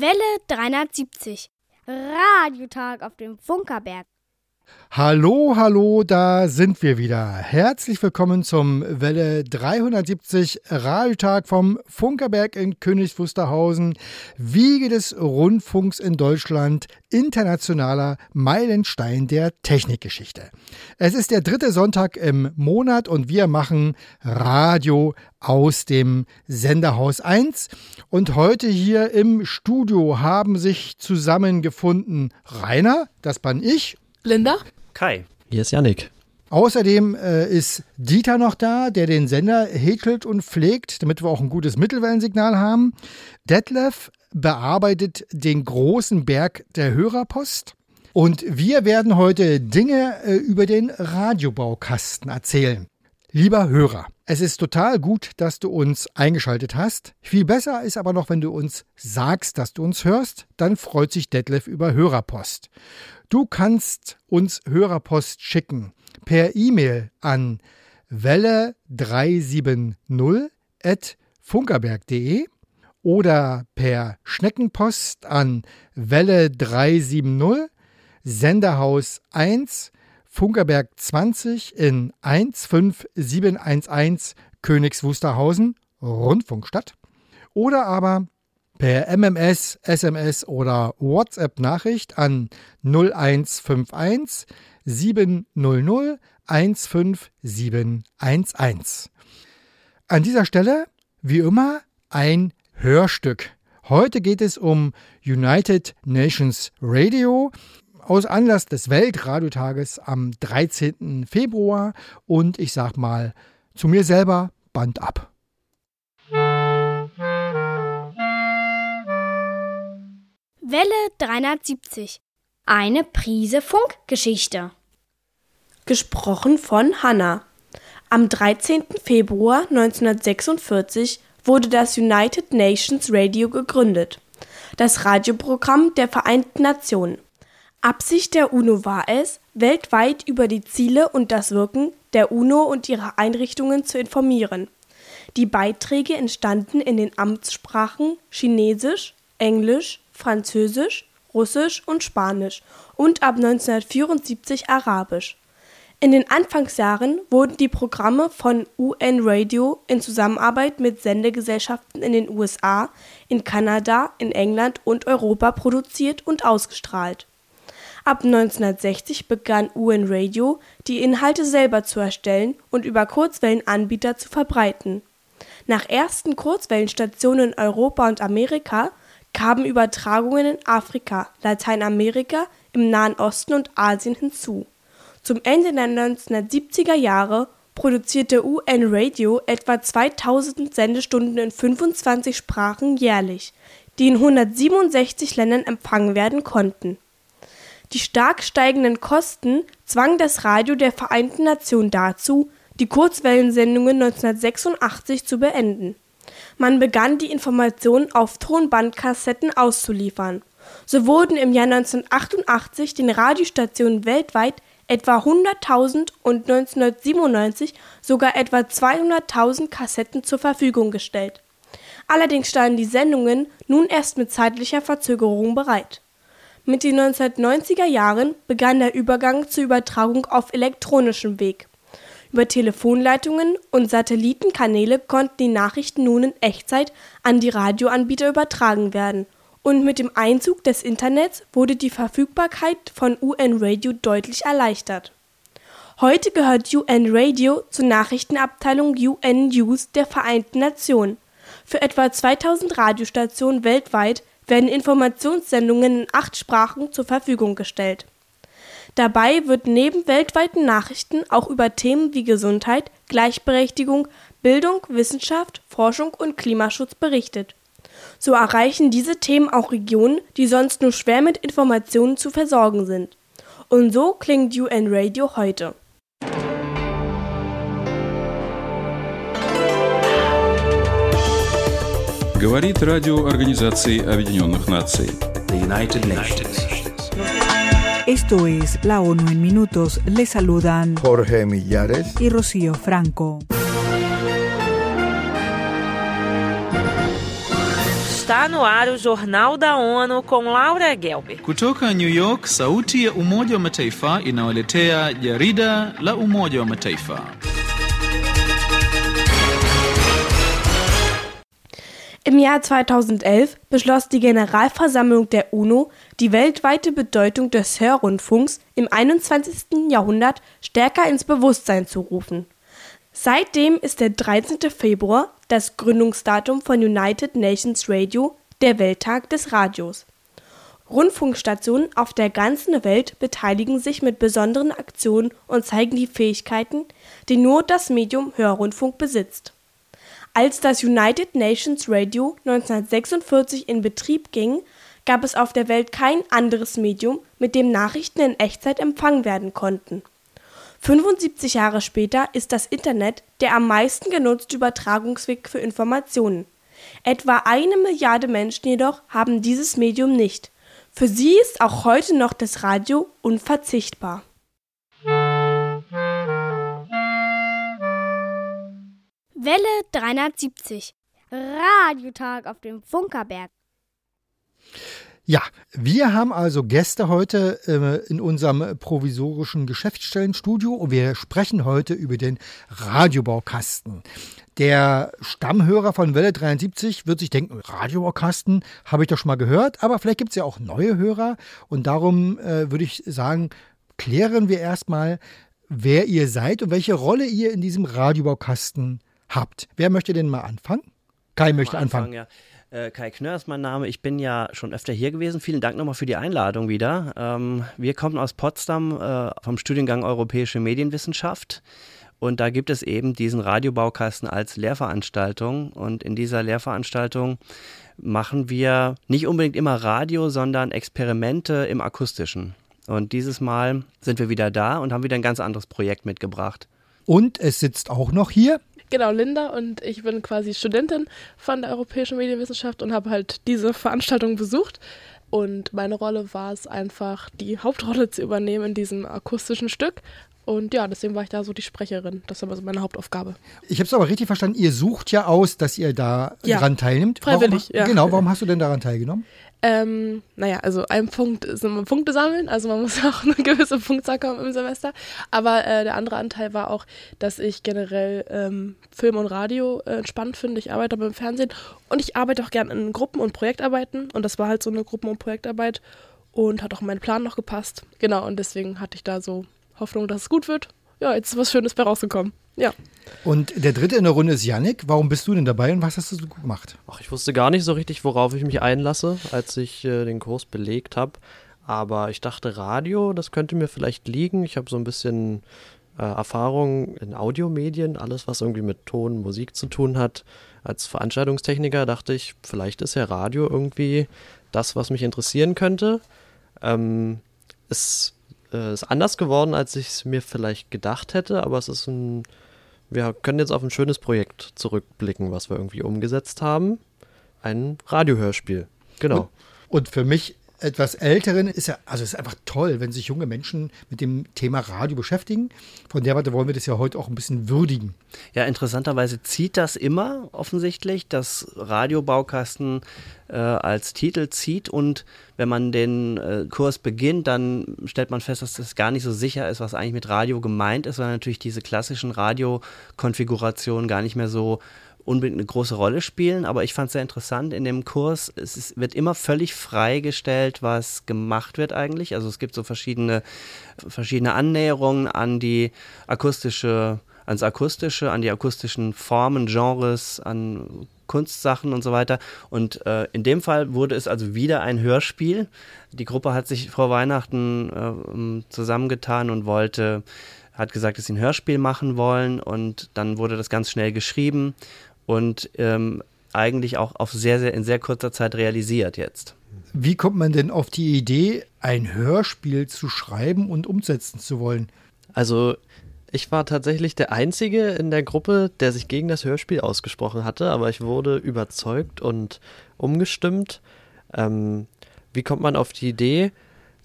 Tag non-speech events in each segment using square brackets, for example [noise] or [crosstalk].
Welle 370. Radiotag auf dem Funkerberg. Hallo, hallo, da sind wir wieder. Herzlich willkommen zum Welle 370 Radiotag vom Funkerberg in Königs Wusterhausen, Wiege des Rundfunks in Deutschland, internationaler Meilenstein der Technikgeschichte. Es ist der dritte Sonntag im Monat und wir machen Radio aus dem Senderhaus 1. Und heute hier im Studio haben sich zusammengefunden Rainer, das bin ich. Linda Kai. Hier ist Yannick. Außerdem äh, ist Dieter noch da, der den Sender häkelt und pflegt, damit wir auch ein gutes Mittelwellensignal haben. Detlef bearbeitet den großen Berg der Hörerpost. Und wir werden heute Dinge äh, über den Radiobaukasten erzählen. Lieber Hörer, es ist total gut, dass du uns eingeschaltet hast. Viel besser ist aber noch, wenn du uns sagst, dass du uns hörst. Dann freut sich Detlef über Hörerpost. Du kannst uns Hörerpost schicken per E-Mail an welle370 at funkerberg.de oder per Schneckenpost an Welle 370 Senderhaus 1 Funkerberg 20 in 15711 Königs Wusterhausen Rundfunkstadt oder aber per MMS, SMS oder WhatsApp-Nachricht an 0151 700 15711. An dieser Stelle, wie immer, ein Hörstück. Heute geht es um United Nations Radio aus Anlass des Weltradiotages am 13. Februar und ich sag mal zu mir selber Band ab. Welle 370. Eine Prise Funkgeschichte. Gesprochen von Hannah. Am 13. Februar 1946 wurde das United Nations Radio gegründet, das Radioprogramm der Vereinten Nationen. Absicht der UNO war es, weltweit über die Ziele und das Wirken der UNO und ihrer Einrichtungen zu informieren. Die Beiträge entstanden in den Amtssprachen Chinesisch, Englisch, Französisch, Russisch und Spanisch und ab 1974 Arabisch. In den Anfangsjahren wurden die Programme von UN Radio in Zusammenarbeit mit Sendegesellschaften in den USA, in Kanada, in England und Europa produziert und ausgestrahlt. Ab 1960 begann UN Radio, die Inhalte selber zu erstellen und über Kurzwellenanbieter zu verbreiten. Nach ersten Kurzwellenstationen in Europa und Amerika kamen Übertragungen in Afrika, Lateinamerika, im Nahen Osten und Asien hinzu. Zum Ende der 1970er Jahre produzierte UN Radio etwa 2000 Sendestunden in 25 Sprachen jährlich, die in 167 Ländern empfangen werden konnten. Die stark steigenden Kosten zwangen das Radio der Vereinten Nationen dazu, die Kurzwellensendungen 1986 zu beenden. Man begann die Informationen auf Tonbandkassetten auszuliefern. So wurden im Jahr 1988 den Radiostationen weltweit etwa 100.000 und 1997 sogar etwa 200.000 Kassetten zur Verfügung gestellt. Allerdings standen die Sendungen nun erst mit zeitlicher Verzögerung bereit. Mit den 1990er Jahren begann der Übergang zur Übertragung auf elektronischem Weg. Über Telefonleitungen und Satellitenkanäle konnten die Nachrichten nun in Echtzeit an die Radioanbieter übertragen werden. Und mit dem Einzug des Internets wurde die Verfügbarkeit von UN Radio deutlich erleichtert. Heute gehört UN Radio zur Nachrichtenabteilung UN News der Vereinten Nationen. Für etwa 2000 Radiostationen weltweit werden Informationssendungen in acht Sprachen zur Verfügung gestellt. Dabei wird neben weltweiten Nachrichten auch über Themen wie Gesundheit, Gleichberechtigung, Bildung, Wissenschaft, Forschung und Klimaschutz berichtet. So erreichen diese Themen auch Regionen, die sonst nur schwer mit Informationen zu versorgen sind. Und so klingt UN Radio heute. Говорит радио Организации Объединенных Наций. The United Nations. Esto es La ONU en Minutos. Le saludan Jorge Millares y Rocío Franco. Está no ar o Jornal da ONU com Laura Gelber. Kutoka New York, sauti ya Umoja wa Mataifa inawaletea jarida la Umoja wa Mataifa. Im Jahr 2011 beschloss die Generalversammlung der UNO, die weltweite Bedeutung des Hörrundfunks im 21. Jahrhundert stärker ins Bewusstsein zu rufen. Seitdem ist der 13. Februar das Gründungsdatum von United Nations Radio, der Welttag des Radios. Rundfunkstationen auf der ganzen Welt beteiligen sich mit besonderen Aktionen und zeigen die Fähigkeiten, die nur das Medium Hörrundfunk besitzt. Als das United Nations Radio 1946 in Betrieb ging, gab es auf der Welt kein anderes Medium, mit dem Nachrichten in Echtzeit empfangen werden konnten. 75 Jahre später ist das Internet der am meisten genutzte Übertragungsweg für Informationen. Etwa eine Milliarde Menschen jedoch haben dieses Medium nicht. Für sie ist auch heute noch das Radio unverzichtbar. Welle 370. Radiotag auf dem Funkerberg. Ja, wir haben also Gäste heute äh, in unserem provisorischen Geschäftsstellenstudio und wir sprechen heute über den Radiobaukasten. Der Stammhörer von Welle 73 wird sich denken, Radiobaukasten habe ich doch schon mal gehört, aber vielleicht gibt es ja auch neue Hörer und darum äh, würde ich sagen, klären wir erstmal, wer ihr seid und welche Rolle ihr in diesem Radiobaukasten habt. Wer möchte denn mal anfangen? Kai möchte anfangen. anfangen ja. Äh, Kai Knör ist mein Name. Ich bin ja schon öfter hier gewesen. Vielen Dank nochmal für die Einladung wieder. Ähm, wir kommen aus Potsdam äh, vom Studiengang Europäische Medienwissenschaft. Und da gibt es eben diesen Radiobaukasten als Lehrveranstaltung. Und in dieser Lehrveranstaltung machen wir nicht unbedingt immer Radio, sondern Experimente im Akustischen. Und dieses Mal sind wir wieder da und haben wieder ein ganz anderes Projekt mitgebracht. Und es sitzt auch noch hier Genau, Linda und ich bin quasi Studentin von der Europäischen Medienwissenschaft und habe halt diese Veranstaltung besucht. Und meine Rolle war es einfach, die Hauptrolle zu übernehmen in diesem akustischen Stück. Und ja, deswegen war ich da so die Sprecherin. Das ist also meine Hauptaufgabe. Ich habe es aber richtig verstanden. Ihr sucht ja aus, dass ihr da ja, dran teilnimmt. Freiwillig, warum, ja. Genau, warum hast du denn daran teilgenommen? Ähm, naja, also ein Punkt ist immer Punkte sammeln, also man [laughs] muss auch eine gewisse Punktzahl kommen im Semester. Aber äh, der andere Anteil war auch, dass ich generell ähm, Film und Radio äh, spannend finde. Ich arbeite beim Fernsehen und ich arbeite auch gerne in Gruppen- und Projektarbeiten und das war halt so eine Gruppen- und Projektarbeit und hat auch meinen Plan noch gepasst. Genau, und deswegen hatte ich da so Hoffnung, dass es gut wird. Ja, jetzt ist was Schönes bei rausgekommen. Ja. Und der dritte in der Runde ist Yannick. Warum bist du denn dabei und was hast du so gemacht? Ach, ich wusste gar nicht so richtig, worauf ich mich einlasse, als ich äh, den Kurs belegt habe. Aber ich dachte, Radio, das könnte mir vielleicht liegen. Ich habe so ein bisschen äh, Erfahrung in Audiomedien, alles, was irgendwie mit Ton, Musik zu tun hat. Als Veranstaltungstechniker dachte ich, vielleicht ist ja Radio irgendwie das, was mich interessieren könnte. Ähm, es äh, ist anders geworden, als ich es mir vielleicht gedacht hätte, aber es ist ein wir können jetzt auf ein schönes Projekt zurückblicken, was wir irgendwie umgesetzt haben. Ein Radiohörspiel. Genau. Und, und für mich etwas Älteren ist ja, also es ist einfach toll, wenn sich junge Menschen mit dem Thema Radio beschäftigen. Von der Warte wollen wir das ja heute auch ein bisschen würdigen. Ja, interessanterweise zieht das immer offensichtlich, dass Radiobaukasten äh, als Titel zieht und wenn man den äh, Kurs beginnt, dann stellt man fest, dass es gar nicht so sicher ist, was eigentlich mit Radio gemeint ist, weil natürlich diese klassischen Radiokonfigurationen gar nicht mehr so unbedingt eine große Rolle spielen, aber ich fand es sehr interessant in dem Kurs. Es ist, wird immer völlig freigestellt, was gemacht wird eigentlich. Also es gibt so verschiedene, verschiedene Annäherungen an die akustische, ans akustische, an die akustischen Formen, Genres, an Kunstsachen und so weiter. Und äh, in dem Fall wurde es also wieder ein Hörspiel. Die Gruppe hat sich vor Weihnachten äh, zusammengetan und wollte hat gesagt, dass sie ein Hörspiel machen wollen und dann wurde das ganz schnell geschrieben und ähm, eigentlich auch auf sehr, sehr, in sehr kurzer Zeit realisiert jetzt. Wie kommt man denn auf die Idee, ein Hörspiel zu schreiben und umsetzen zu wollen? Also ich war tatsächlich der Einzige in der Gruppe, der sich gegen das Hörspiel ausgesprochen hatte, aber ich wurde überzeugt und umgestimmt. Ähm, wie kommt man auf die Idee?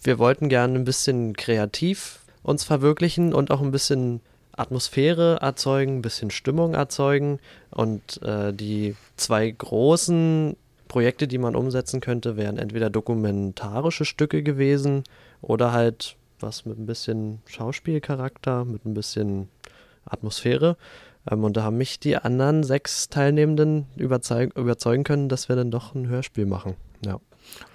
Wir wollten gerne ein bisschen kreativ uns verwirklichen und auch ein bisschen Atmosphäre erzeugen, ein bisschen Stimmung erzeugen. Und äh, die zwei großen Projekte, die man umsetzen könnte, wären entweder dokumentarische Stücke gewesen oder halt was mit ein bisschen Schauspielcharakter, mit ein bisschen Atmosphäre. Ähm, und da haben mich die anderen sechs Teilnehmenden überzeug überzeugen können, dass wir dann doch ein Hörspiel machen. Ja.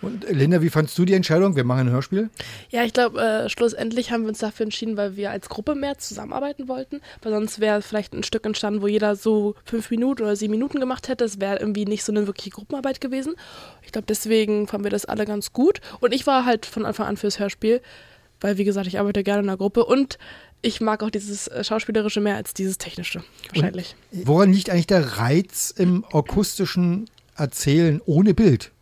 Und Linda, wie fandst du die Entscheidung? Wir machen ein Hörspiel? Ja, ich glaube, äh, schlussendlich haben wir uns dafür entschieden, weil wir als Gruppe mehr zusammenarbeiten wollten. Weil sonst wäre vielleicht ein Stück entstanden, wo jeder so fünf Minuten oder sieben Minuten gemacht hätte. Das wäre irgendwie nicht so eine wirkliche Gruppenarbeit gewesen. Ich glaube, deswegen fanden wir das alle ganz gut. Und ich war halt von Anfang an fürs Hörspiel, weil, wie gesagt, ich arbeite gerne in der Gruppe und ich mag auch dieses äh, Schauspielerische mehr als dieses Technische, wahrscheinlich. Und woran liegt eigentlich der Reiz im akustischen Erzählen ohne Bild?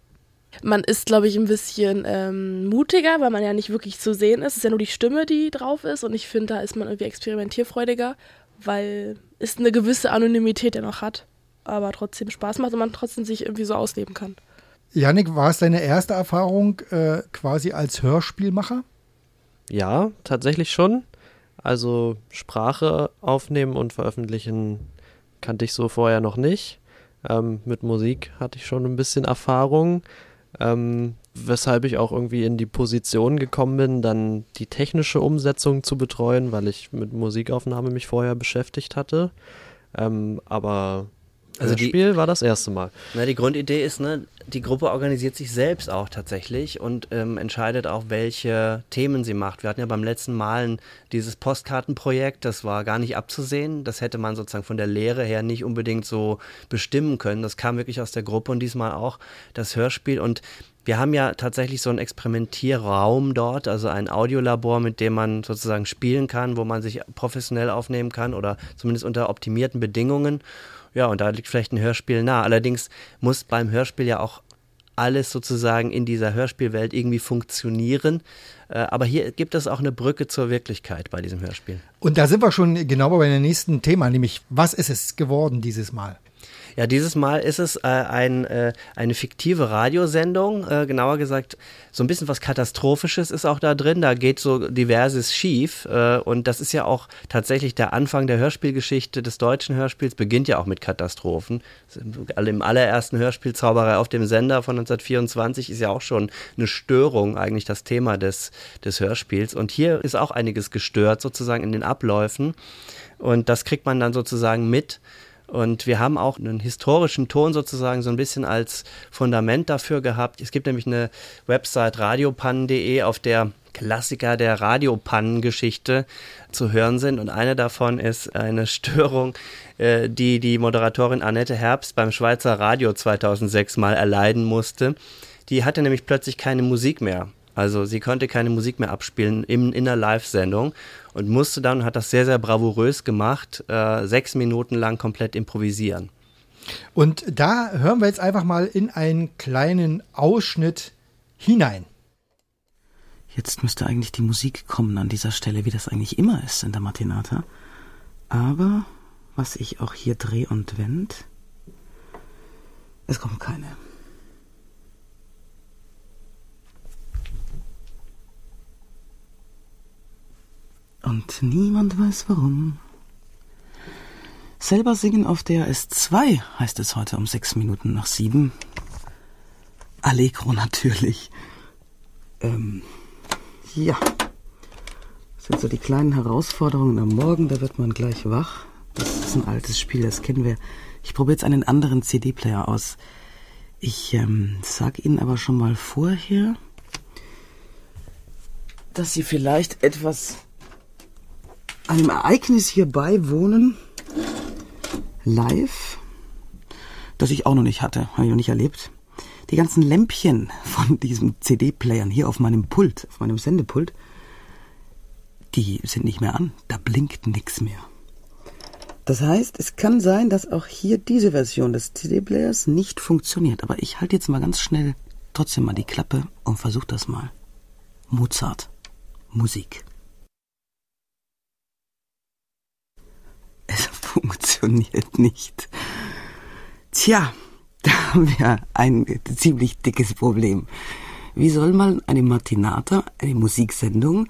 Man ist, glaube ich, ein bisschen ähm, mutiger, weil man ja nicht wirklich zu sehen ist. Es ist ja nur die Stimme, die drauf ist. Und ich finde, da ist man irgendwie experimentierfreudiger, weil es eine gewisse Anonymität ja noch hat, aber trotzdem Spaß macht und man trotzdem sich irgendwie so ausleben kann. Janik, war es deine erste Erfahrung äh, quasi als Hörspielmacher? Ja, tatsächlich schon. Also Sprache aufnehmen und veröffentlichen kannte ich so vorher noch nicht. Ähm, mit Musik hatte ich schon ein bisschen Erfahrung, ähm, weshalb ich auch irgendwie in die Position gekommen bin, dann die technische Umsetzung zu betreuen, weil ich mit Musikaufnahme mich vorher beschäftigt hatte. Ähm, aber also das Spiel war das erste Mal. Na, die Grundidee ist, ne, die Gruppe organisiert sich selbst auch tatsächlich und ähm, entscheidet auch, welche Themen sie macht. Wir hatten ja beim letzten Mal dieses Postkartenprojekt, das war gar nicht abzusehen. Das hätte man sozusagen von der Lehre her nicht unbedingt so bestimmen können. Das kam wirklich aus der Gruppe und diesmal auch das Hörspiel. Und wir haben ja tatsächlich so einen Experimentierraum dort, also ein Audiolabor, mit dem man sozusagen spielen kann, wo man sich professionell aufnehmen kann oder zumindest unter optimierten Bedingungen. Ja, und da liegt vielleicht ein Hörspiel nah. Allerdings muss beim Hörspiel ja auch alles sozusagen in dieser Hörspielwelt irgendwie funktionieren. Äh, aber hier gibt es auch eine Brücke zur Wirklichkeit bei diesem Hörspiel. Und da sind wir schon genau bei dem nächsten Thema, nämlich was ist es geworden dieses Mal? Ja, dieses Mal ist es äh, ein, äh, eine fiktive Radiosendung, äh, genauer gesagt, so ein bisschen was Katastrophisches ist auch da drin. Da geht so diverses schief. Äh, und das ist ja auch tatsächlich der Anfang der Hörspielgeschichte des deutschen Hörspiels, beginnt ja auch mit Katastrophen. Im allerersten Hörspiel Zauberei auf dem Sender von 1924 ist ja auch schon eine Störung eigentlich das Thema des, des Hörspiels. Und hier ist auch einiges gestört sozusagen in den Abläufen. Und das kriegt man dann sozusagen mit. Und wir haben auch einen historischen Ton sozusagen so ein bisschen als Fundament dafür gehabt. Es gibt nämlich eine Website radiopannen.de, auf der Klassiker der Radiopannengeschichte zu hören sind. Und eine davon ist eine Störung, äh, die die Moderatorin Annette Herbst beim Schweizer Radio 2006 mal erleiden musste. Die hatte nämlich plötzlich keine Musik mehr. Also sie konnte keine Musik mehr abspielen in, in einer Live-Sendung und musste dann, hat das sehr, sehr bravourös gemacht, äh, sechs Minuten lang komplett improvisieren. Und da hören wir jetzt einfach mal in einen kleinen Ausschnitt hinein. Jetzt müsste eigentlich die Musik kommen an dieser Stelle, wie das eigentlich immer ist in der Matinata. Aber was ich auch hier dreh und wend, es kommt keine. Und niemand weiß warum. Selber singen auf der S2 heißt es heute um sechs Minuten nach sieben. Allegro natürlich. Ähm, ja. Das sind so die kleinen Herausforderungen am Morgen, da wird man gleich wach. Das ist ein altes Spiel, das kennen wir. Ich probiere jetzt einen anderen CD-Player aus. Ich ähm, sag Ihnen aber schon mal vorher, dass Sie vielleicht etwas einem Ereignis hier beiwohnen, live, das ich auch noch nicht hatte, habe ich noch nicht erlebt. Die ganzen Lämpchen von diesen CD-Playern hier auf meinem Pult, auf meinem Sendepult, die sind nicht mehr an. Da blinkt nichts mehr. Das heißt, es kann sein, dass auch hier diese Version des CD-Players nicht funktioniert. Aber ich halte jetzt mal ganz schnell trotzdem mal die Klappe und versuche das mal. Mozart. Musik. [laughs] Es funktioniert nicht. Tja, da haben wir ein ziemlich dickes Problem. Wie soll man eine Matinata, eine Musiksendung,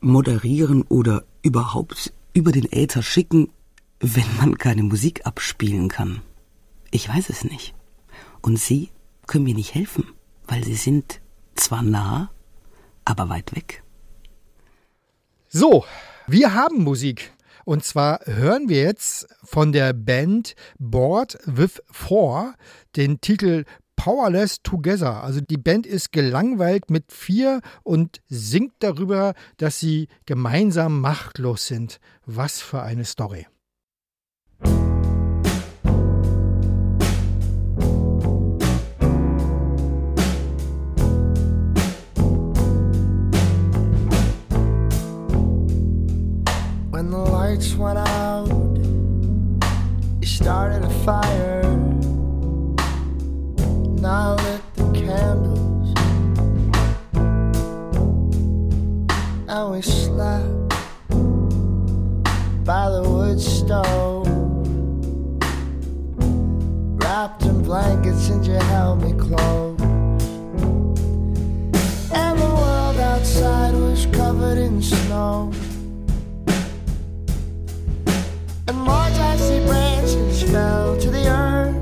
moderieren oder überhaupt über den Äther schicken, wenn man keine Musik abspielen kann? Ich weiß es nicht. Und sie können mir nicht helfen, weil sie sind zwar nah, aber weit weg. So, wir haben Musik. Und zwar hören wir jetzt von der Band Board with Four den Titel Powerless Together. Also die Band ist gelangweilt mit vier und singt darüber, dass sie gemeinsam machtlos sind. Was für eine Story. Lights went out, you started a fire. I lit the candles. And we slept by the wood stove. Wrapped in blankets, and you held me close. Fell to the earth.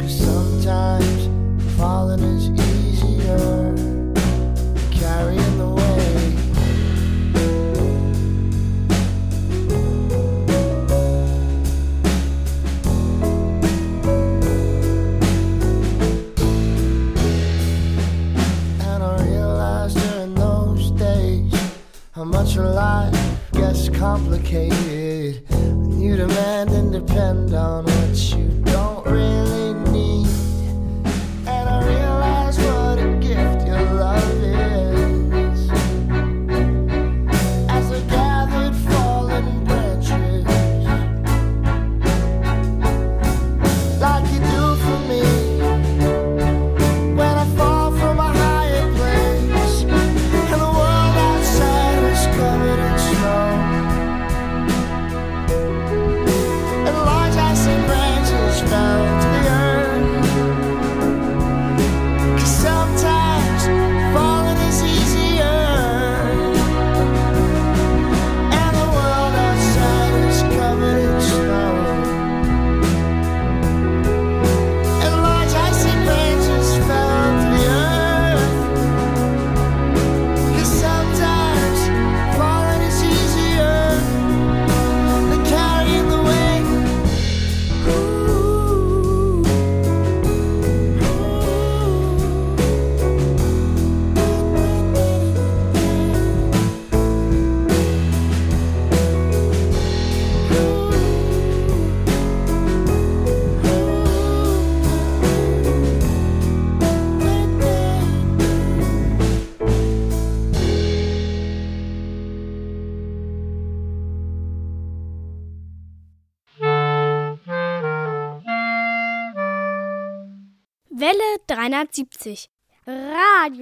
Cause sometimes falling is easier carrying the how much of life gets complicated you demand and depend on what you don't really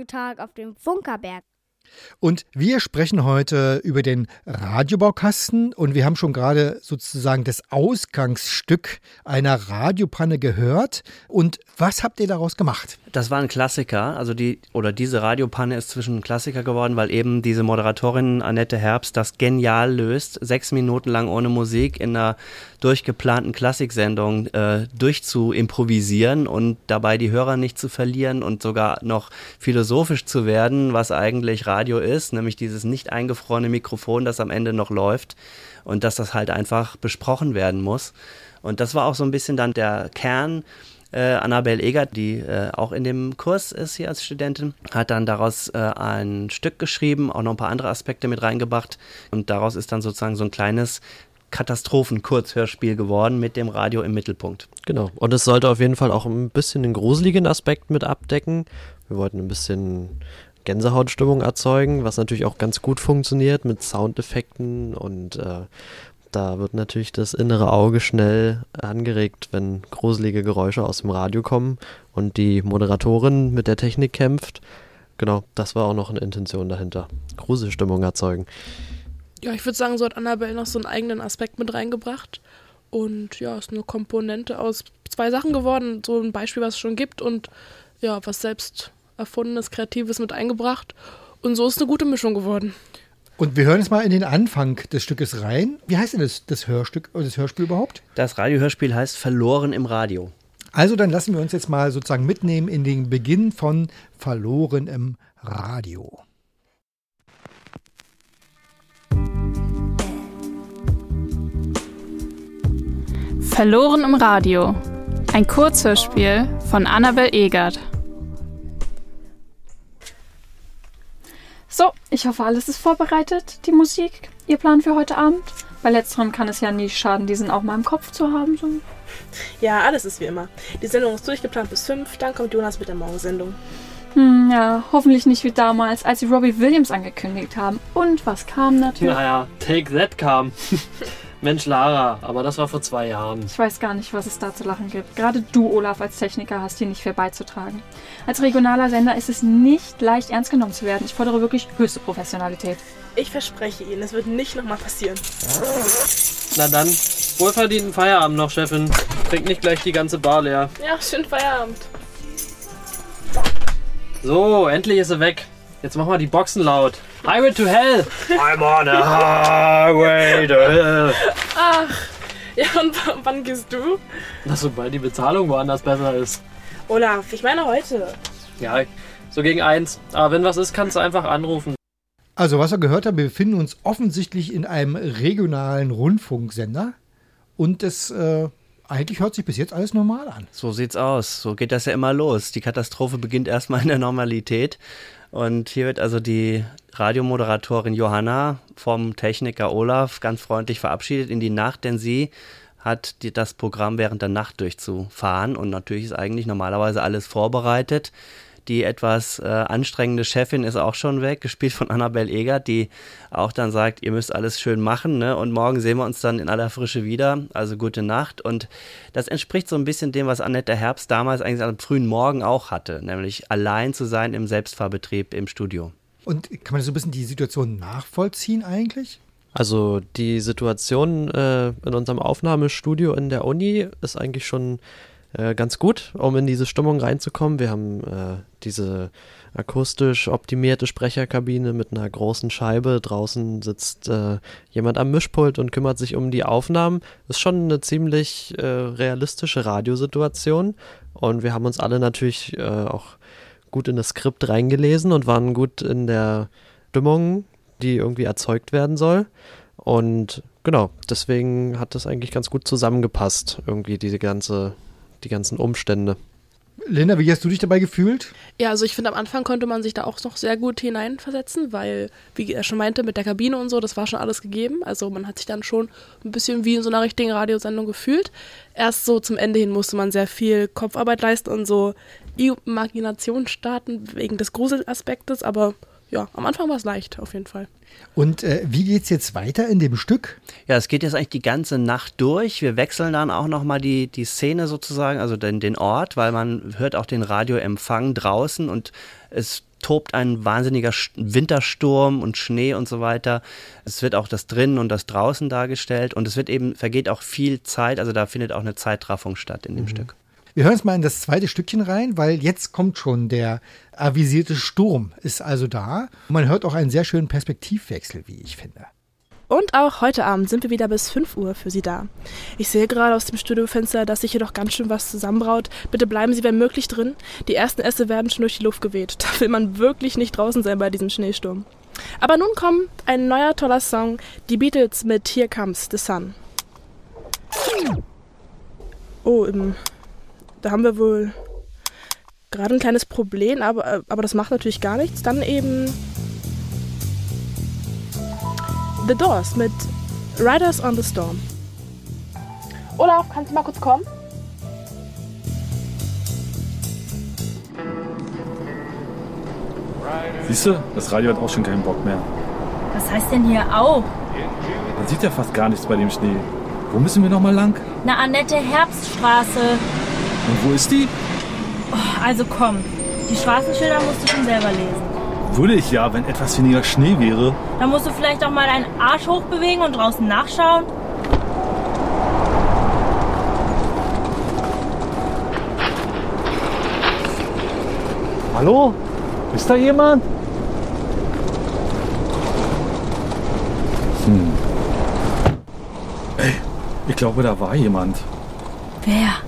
Radiotag auf dem Funkerberg. Und wir sprechen heute über den Radiobaukasten und wir haben schon gerade sozusagen das Ausgangsstück einer Radiopanne gehört. Und was habt ihr daraus gemacht? Das war ein Klassiker, also die oder diese Radiopanne ist zwischen ein Klassiker geworden, weil eben diese Moderatorin Annette Herbst das genial löst, sechs Minuten lang ohne Musik in einer durchgeplanten Klassiksendung äh, durchzuimprovisieren und dabei die Hörer nicht zu verlieren und sogar noch philosophisch zu werden, was eigentlich Radio ist, nämlich dieses nicht eingefrorene Mikrofon, das am Ende noch läuft und dass das halt einfach besprochen werden muss. Und das war auch so ein bisschen dann der Kern äh, Annabel Egert, die äh, auch in dem Kurs ist hier als Studentin, hat dann daraus äh, ein Stück geschrieben, auch noch ein paar andere Aspekte mit reingebracht und daraus ist dann sozusagen so ein kleines Katastrophen-Kurzhörspiel geworden mit dem Radio im Mittelpunkt. Genau. Und es sollte auf jeden Fall auch ein bisschen den gruseligen Aspekt mit abdecken. Wir wollten ein bisschen Gänsehautstimmung erzeugen, was natürlich auch ganz gut funktioniert mit Soundeffekten und äh, da wird natürlich das innere Auge schnell angeregt, wenn gruselige Geräusche aus dem Radio kommen und die Moderatorin mit der Technik kämpft. Genau, das war auch noch eine Intention dahinter. Gruselstimmung erzeugen. Ja, ich würde sagen, so hat Annabelle noch so einen eigenen Aspekt mit reingebracht. Und ja, ist eine Komponente aus zwei Sachen geworden. So ein Beispiel, was es schon gibt und ja, was selbst erfundenes, kreatives mit eingebracht. Und so ist eine gute Mischung geworden. Und wir hören jetzt mal in den Anfang des Stückes rein. Wie heißt denn das, das Hörstück oder das Hörspiel überhaupt? Das Radiohörspiel heißt Verloren im Radio. Also dann lassen wir uns jetzt mal sozusagen mitnehmen in den Beginn von Verloren im Radio. Verloren im Radio. Ein Kurzhörspiel von Annabel Egert. So, ich hoffe, alles ist vorbereitet, die Musik, Ihr Plan für heute Abend. Bei letzterem kann es ja nie schaden, diesen auch mal im Kopf zu haben. So. Ja, alles ist wie immer. Die Sendung ist durchgeplant bis fünf, dann kommt Jonas mit der Morgensendung. Hm, ja, hoffentlich nicht wie damals, als sie Robbie Williams angekündigt haben. Und was kam natürlich? Naja, Take That kam. [laughs] Mensch, Lara, aber das war vor zwei Jahren. Ich weiß gar nicht, was es da zu lachen gibt. Gerade du, Olaf, als Techniker hast hier nicht viel beizutragen. Als regionaler Sender ist es nicht leicht ernst genommen zu werden. Ich fordere wirklich höchste Professionalität. Ich verspreche Ihnen, es wird nicht nochmal passieren. Na dann, wohlverdienten Feierabend noch, Chefin. Trink nicht gleich die ganze Bar leer. Ja, schönen Feierabend. So, endlich ist sie weg. Jetzt mach mal die Boxen laut. Highway to Hell. I'm on a highway to hell. Ach, ja, und wann gehst du? Na, sobald die Bezahlung woanders besser ist. Olaf, ich meine heute. Ja, so gegen eins. Aber wenn was ist, kannst du einfach anrufen. Also, was ihr gehört habt, wir befinden uns offensichtlich in einem regionalen Rundfunksender. Und es äh, eigentlich hört sich bis jetzt alles normal an. So sieht's aus. So geht das ja immer los. Die Katastrophe beginnt erstmal in der Normalität. Und hier wird also die Radiomoderatorin Johanna vom Techniker Olaf ganz freundlich verabschiedet in die Nacht, denn sie hat die, das Programm während der Nacht durchzufahren. Und natürlich ist eigentlich normalerweise alles vorbereitet. Die etwas äh, anstrengende Chefin ist auch schon weg, gespielt von Annabel Egert, die auch dann sagt, ihr müsst alles schön machen, ne? Und morgen sehen wir uns dann in aller Frische wieder. Also gute Nacht. Und das entspricht so ein bisschen dem, was Annette Herbst damals eigentlich am frühen Morgen auch hatte, nämlich allein zu sein im Selbstfahrbetrieb im Studio. Und kann man so ein bisschen die Situation nachvollziehen eigentlich? Also die Situation äh, in unserem Aufnahmestudio in der Uni ist eigentlich schon äh, ganz gut, um in diese Stimmung reinzukommen. Wir haben äh, diese akustisch optimierte Sprecherkabine mit einer großen Scheibe. Draußen sitzt äh, jemand am Mischpult und kümmert sich um die Aufnahmen. Ist schon eine ziemlich äh, realistische Radiosituation. Und wir haben uns alle natürlich äh, auch gut in das Skript reingelesen und waren gut in der Stimmung, die irgendwie erzeugt werden soll. Und genau, deswegen hat das eigentlich ganz gut zusammengepasst, irgendwie diese ganze, die ganzen Umstände. Linda, wie hast du dich dabei gefühlt? Ja, also ich finde, am Anfang konnte man sich da auch noch sehr gut hineinversetzen, weil, wie er schon meinte, mit der Kabine und so, das war schon alles gegeben. Also man hat sich dann schon ein bisschen wie in so einer richtigen Radiosendung gefühlt. Erst so zum Ende hin musste man sehr viel Kopfarbeit leisten und so Imagination starten wegen des Gruselaspektes, aber ja, am Anfang war es leicht, auf jeden Fall. Und äh, wie geht's jetzt weiter in dem Stück? Ja, es geht jetzt eigentlich die ganze Nacht durch. Wir wechseln dann auch nochmal die, die Szene sozusagen, also den, den Ort, weil man hört auch den Radioempfang draußen und es tobt ein wahnsinniger Wintersturm und Schnee und so weiter. Es wird auch das drinnen und das draußen dargestellt und es wird eben, vergeht auch viel Zeit, also da findet auch eine Zeitraffung statt in dem Mhm. Stück. Wir hören jetzt mal in das zweite Stückchen rein, weil jetzt kommt schon der avisierte Sturm, ist also da. Man hört auch einen sehr schönen Perspektivwechsel, wie ich finde. Und auch heute Abend sind wir wieder bis 5 Uhr für Sie da. Ich sehe gerade aus dem Studiofenster, dass sich hier doch ganz schön was zusammenbraut. Bitte bleiben Sie, wenn möglich, drin. Die ersten Äste werden schon durch die Luft geweht. [laughs] Da will man wirklich nicht draußen sein bei diesem Schneesturm. Aber nun kommt ein neuer toller Song, die Beatles mit Here Comes the Sun. Oh, ähm, da haben wir wohl gerade ein kleines Problem, aber, äh, aber das macht natürlich gar nichts. Dann eben The Doors mit Riders on the Storm. Olaf, kannst du mal kurz kommen? Siehst du, das Radio hat auch schon keinen Bock mehr. Was heißt denn hier auch? Man sieht ja fast gar nichts bei dem Schnee. Wo müssen wir nochmal lang? Na, Annette Herbststraße. Und wo ist die? Also komm, die Straßenschilder musst du schon selber lesen. Würde ich ja, wenn etwas weniger Schnee wäre. Dann musst du vielleicht auch mal deinen Arsch hochbewegen und draußen nachschauen. Hallo? Ist da jemand? Hm. Ey, ich glaube, da war jemand. Wer?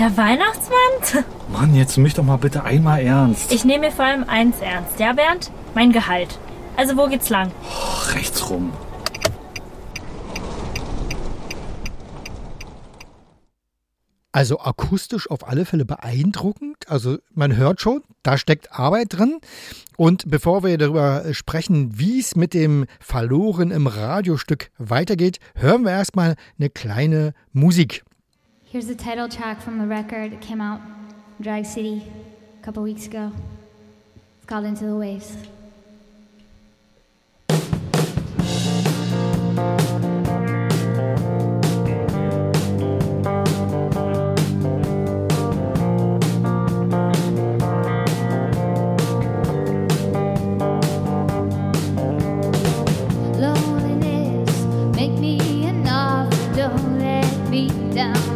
Der Weihnachtsmann? Mann, jetzt mich doch mal bitte einmal ernst. Ich nehme mir vor allem eins ernst, ja, Bernd? Mein Gehalt. Also, wo geht's lang? Oh, rechts rum. Also akustisch auf alle Fälle beeindruckend. Also man hört schon, da steckt Arbeit drin. Und bevor wir darüber sprechen, wie es mit dem Verloren im Radiostück weitergeht, hören wir erstmal eine kleine Musik. Here's the title track from the record that came out Drag City a couple weeks ago. It's called Into the Waves. Loneliness, make me don't let me down.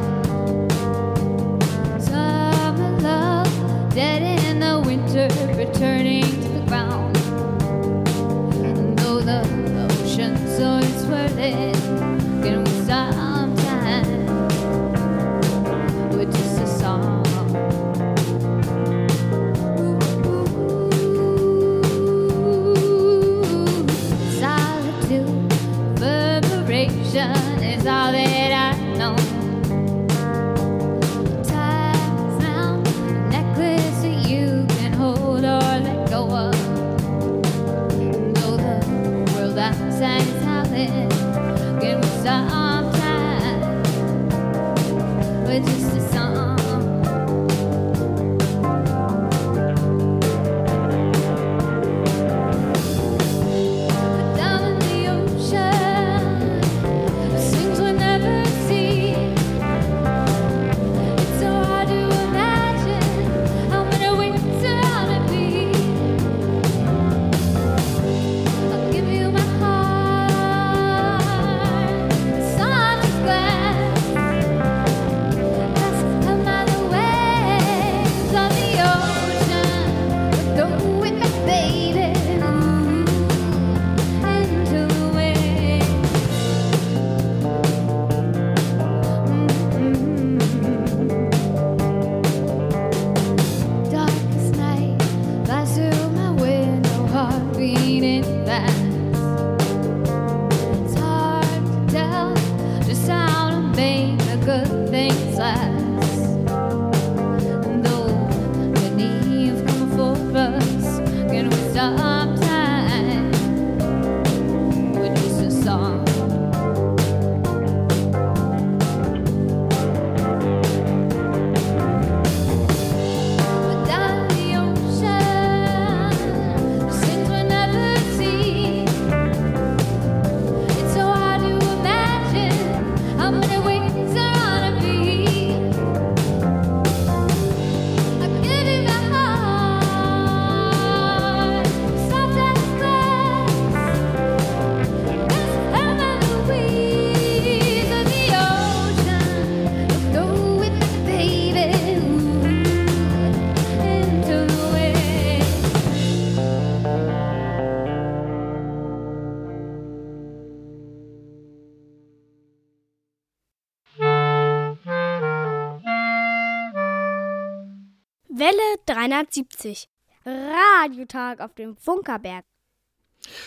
370. Radiotag auf dem Funkerberg.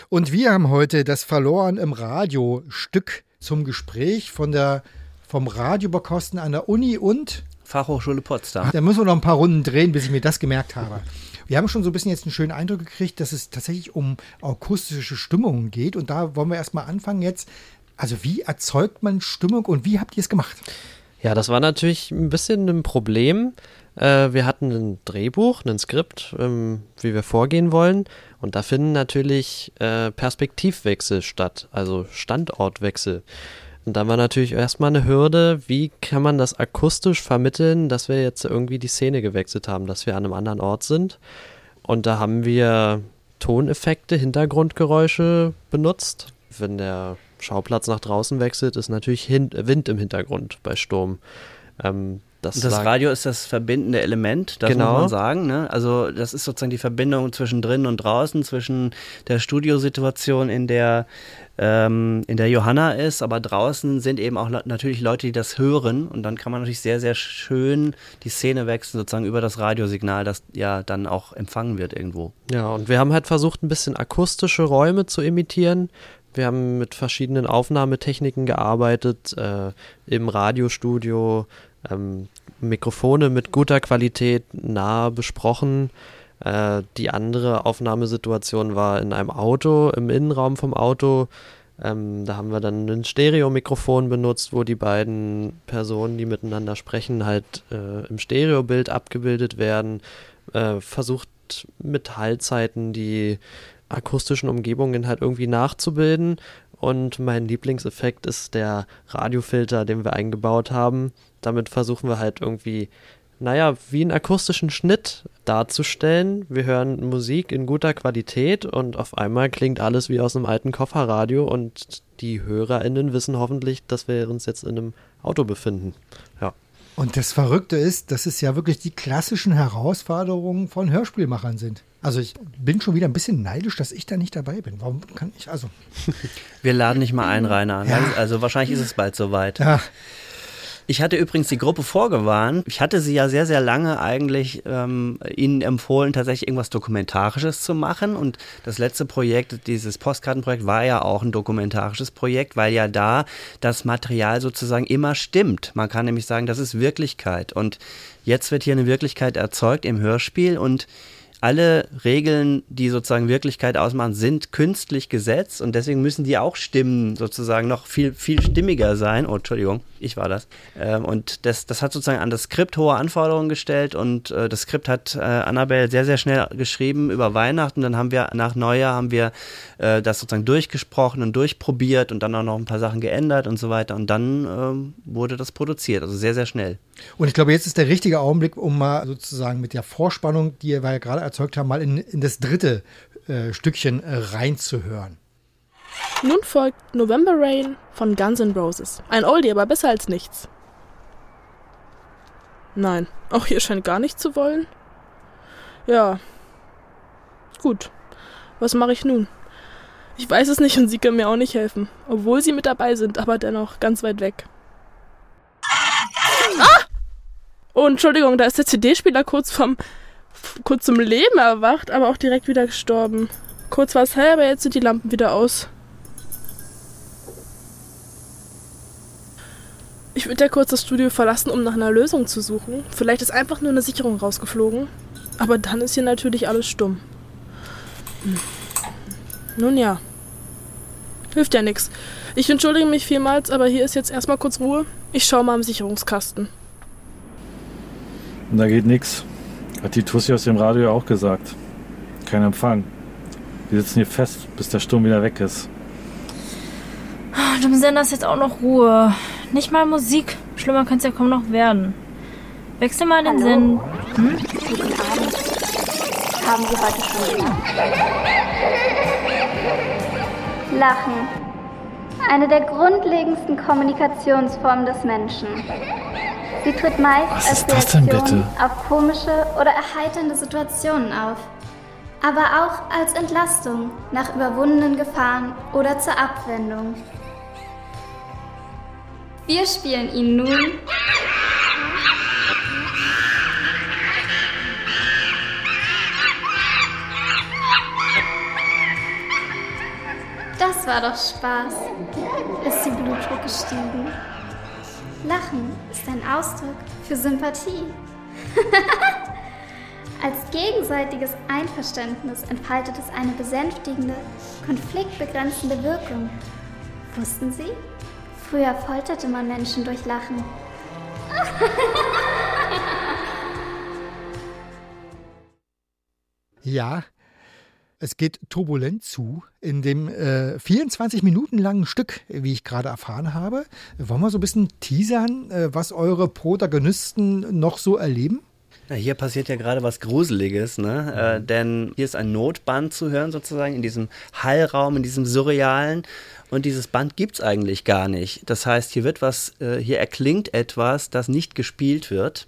Und wir haben heute das Verloren im Radio Stück zum Gespräch von der, vom Radioberkosten an der Uni und Fachhochschule Potsdam. Da müssen wir noch ein paar Runden drehen, bis ich mir das gemerkt habe. Wir haben schon so ein bisschen jetzt einen schönen Eindruck gekriegt, dass es tatsächlich um akustische Stimmungen geht. Und da wollen wir erstmal anfangen jetzt. Also wie erzeugt man Stimmung und wie habt ihr es gemacht? Ja, das war natürlich ein bisschen ein Problem. Äh, wir hatten ein Drehbuch, ein Skript, ähm, wie wir vorgehen wollen. Und da finden natürlich äh, Perspektivwechsel statt, also Standortwechsel. Und da war natürlich erstmal eine Hürde, wie kann man das akustisch vermitteln, dass wir jetzt irgendwie die Szene gewechselt haben, dass wir an einem anderen Ort sind. Und da haben wir Toneffekte, Hintergrundgeräusche benutzt. Wenn der Schauplatz nach draußen wechselt, ist natürlich Wind im Hintergrund bei Sturm. Ähm, Das, Und das Radio ist das verbindende Element, das Genau. muss man sagen. Ne? Also das ist sozusagen die Verbindung zwischen drinnen und draußen, zwischen der Studiosituation, in der ähm, in der Johanna ist, aber draußen sind eben auch natürlich Leute, die das hören und dann kann man natürlich sehr, sehr schön die Szene wechseln, sozusagen über das Radiosignal, das ja dann auch empfangen wird irgendwo. Ja, und wir haben halt versucht, ein bisschen akustische Räume zu imitieren. Wir haben mit verschiedenen Aufnahmetechniken gearbeitet, äh, im Radiostudio, ähm, Mikrofone mit guter Qualität nah besprochen. Äh, die andere Aufnahmesituation war in einem Auto, im Innenraum vom Auto. Ähm, da haben wir dann ein Stereomikrofon benutzt, wo die beiden Personen, die miteinander sprechen, halt äh, im Stereobild abgebildet werden. Äh, versucht mit Hallzeiten die akustischen Umgebungen halt irgendwie nachzubilden. Und mein Lieblingseffekt ist der Radiofilter, den wir eingebaut haben. Damit versuchen wir halt irgendwie, naja, wie einen akustischen Schnitt darzustellen. Wir hören Musik in guter Qualität und auf einmal klingt alles wie aus einem alten Kofferradio und die HörerInnen wissen hoffentlich, dass wir uns jetzt in einem Auto befinden. Ja. Und das Verrückte ist, dass es ja wirklich die klassischen Herausforderungen von Hörspielmachern sind. Also ich bin schon wieder ein bisschen neidisch, dass ich da nicht dabei bin. Warum kann ich, also. [laughs] Wir laden nicht mal ein, Rainer. Ja. Also wahrscheinlich ist es bald soweit. Ja. Ich hatte übrigens die Gruppe vorgewarnt. Ich hatte sie ja sehr, sehr lange eigentlich ähm, ihnen empfohlen, tatsächlich irgendwas Dokumentarisches zu machen. Und das letzte Projekt, dieses Postkartenprojekt, war ja auch ein dokumentarisches Projekt, weil ja da das Material sozusagen immer stimmt. Man kann nämlich sagen, das ist Wirklichkeit. Und jetzt wird hier eine Wirklichkeit erzeugt im Hörspiel und alle Regeln, die sozusagen Wirklichkeit ausmachen, sind künstlich gesetzt und deswegen müssen die auch Stimmen sozusagen noch viel, viel stimmiger sein. Oh, Entschuldigung, ich war das. Ähm, und das, das hat sozusagen an das Skript hohe Anforderungen gestellt und äh, das Skript hat äh, Annabelle sehr, sehr schnell geschrieben über Weihnachten. Dann haben wir nach Neujahr haben wir äh, das sozusagen durchgesprochen und durchprobiert und dann auch noch ein paar Sachen geändert und so weiter. Und dann ähm, wurde das produziert, also sehr, sehr schnell. Und ich glaube, jetzt ist der richtige Augenblick, um mal sozusagen mit der Vorspannung, die wir ja gerade erzeugt haben, mal in, in das dritte äh, Stückchen äh, reinzuhören. Nun folgt November Rain von Guns N' Roses. Ein Oldie, aber besser als nichts. Nein, auch hier scheint gar nicht zu wollen. Ja. Gut. Was mache ich nun? Ich weiß es nicht und sie können mir auch nicht helfen. Obwohl sie mit dabei sind, aber dennoch ganz weit weg. Ah! Oh, Entschuldigung, da ist der CD-Spieler kurz vom kurz zum Leben erwacht, aber auch direkt wieder gestorben. Kurz war es hell, aber jetzt sind die Lampen wieder aus. Ich würde ja kurz das Studio verlassen, um nach einer Lösung zu suchen. Vielleicht ist einfach nur eine Sicherung rausgeflogen. Aber dann ist hier natürlich alles stumm. Hm. Nun ja. Hilft ja nichts. Ich entschuldige mich vielmals, aber hier ist jetzt erstmal kurz Ruhe. Ich schau mal im Sicherungskasten. Da geht nix. Hat die Tussi aus dem Radio auch gesagt. Kein Empfang. Wir sitzen hier fest, bis der Sturm wieder weg ist. Und im Sender ist jetzt auch noch Ruhe. Nicht mal Musik. Schlimmer könnte es ja kaum noch werden. Wechsel mal den Sinn. Hm? Guten Abend. Haben Sie heute schon gelacht? Lachen. Eine der grundlegendsten Kommunikationsformen des Menschen. Sie tritt meist Was als ist das denn Reaktion bitte? auf komische oder erheiternde Situationen auf. Aber auch als Entlastung nach überwundenen Gefahren oder zur Abwendung. Wir spielen Ihnen nun Das war doch Spaß. Ist Ihr Blutdruck gestiegen? Lachen ist ein Ausdruck für Sympathie. [laughs] Als gegenseitiges Einverständnis entfaltet es eine besänftigende, konfliktbegrenzende Wirkung. Wussten Sie? Früher folterte man Menschen durch Lachen. Ja, es geht turbulent zu in dem äh, 24 Minuten langen Stück, wie ich gerade erfahren habe. Wollen wir so ein bisschen teasern, äh, was eure Protagonisten noch so erleben? Na, hier passiert ja gerade was Gruseliges, ne? Äh, denn hier ist ein Notband zu hören, sozusagen, in diesem Hallraum, in diesem surrealen. und dieses Band gibt's eigentlich gar nicht. Das heißt, hier wird was, äh, hier erklingt etwas, das nicht gespielt wird.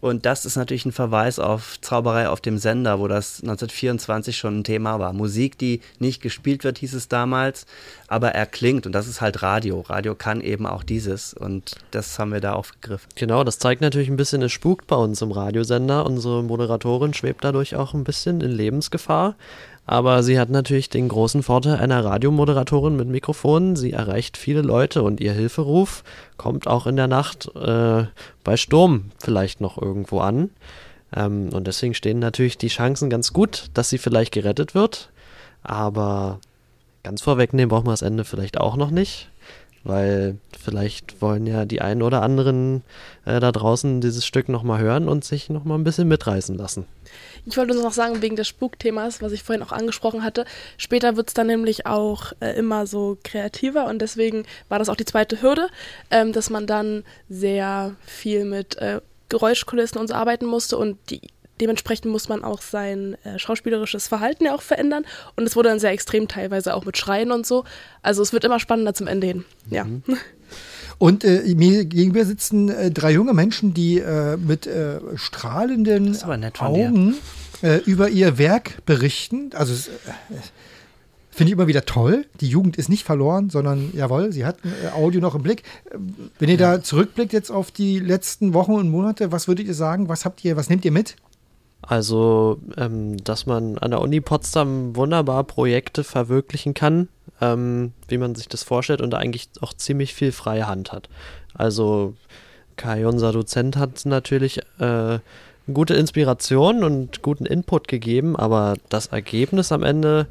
Und das ist natürlich ein Verweis auf Zauberei auf dem Sender, wo das 1924 schon ein Thema war. Musik, die nicht gespielt wird, hieß es damals, aber erklingt. Und das ist halt Radio. Radio kann eben auch dieses. Und das haben wir da aufgegriffen. Genau, das zeigt natürlich ein bisschen, es spukt bei uns im Radiosender. Unsere Moderatorin schwebt dadurch auch ein bisschen in Lebensgefahr. Aber sie hat natürlich den großen Vorteil einer Radiomoderatorin mit Mikrofon. Sie erreicht viele Leute und ihr Hilferuf kommt auch in der Nacht äh, bei Sturm vielleicht noch irgendwo an. Ähm, und deswegen stehen natürlich die Chancen ganz gut, dass sie vielleicht gerettet wird. Aber ganz vorwegnehmen braucht man das Ende vielleicht auch noch nicht weil vielleicht wollen ja die einen oder anderen äh, da draußen dieses Stück nochmal hören und sich nochmal ein bisschen mitreißen lassen. Ich wollte nur noch sagen, wegen des Spukthemas, was ich vorhin auch angesprochen hatte, später wird es dann nämlich auch äh, immer so kreativer und deswegen war das auch die zweite Hürde, ähm, dass man dann sehr viel mit äh, Geräuschkulissen und so arbeiten musste und die dementsprechend muss man auch sein äh, schauspielerisches Verhalten ja auch verändern. Und es wurde dann sehr extrem teilweise auch mit Schreien und so. Also es wird immer spannender zum Ende hin. Ja. Und äh, mir gegenüber sitzen äh, drei junge Menschen, die äh, mit äh, strahlenden Augen äh, über ihr Werk berichten. Also es, Finde ich immer wieder toll. Die Jugend ist nicht verloren, sondern jawohl, sie hat Audio noch im Blick. Wenn ihr ja. da zurückblickt jetzt auf die letzten Wochen und Monate, was würdet ihr sagen? Was habt ihr, was nehmt ihr mit? Also, ähm, dass man an der Uni Potsdam wunderbar Projekte verwirklichen kann, ähm, wie man sich das vorstellt und eigentlich auch ziemlich viel freie Hand hat. Also, Kai, unser Dozent, hat natürlich äh, gute Inspiration und guten Input gegeben, aber das Ergebnis am Ende,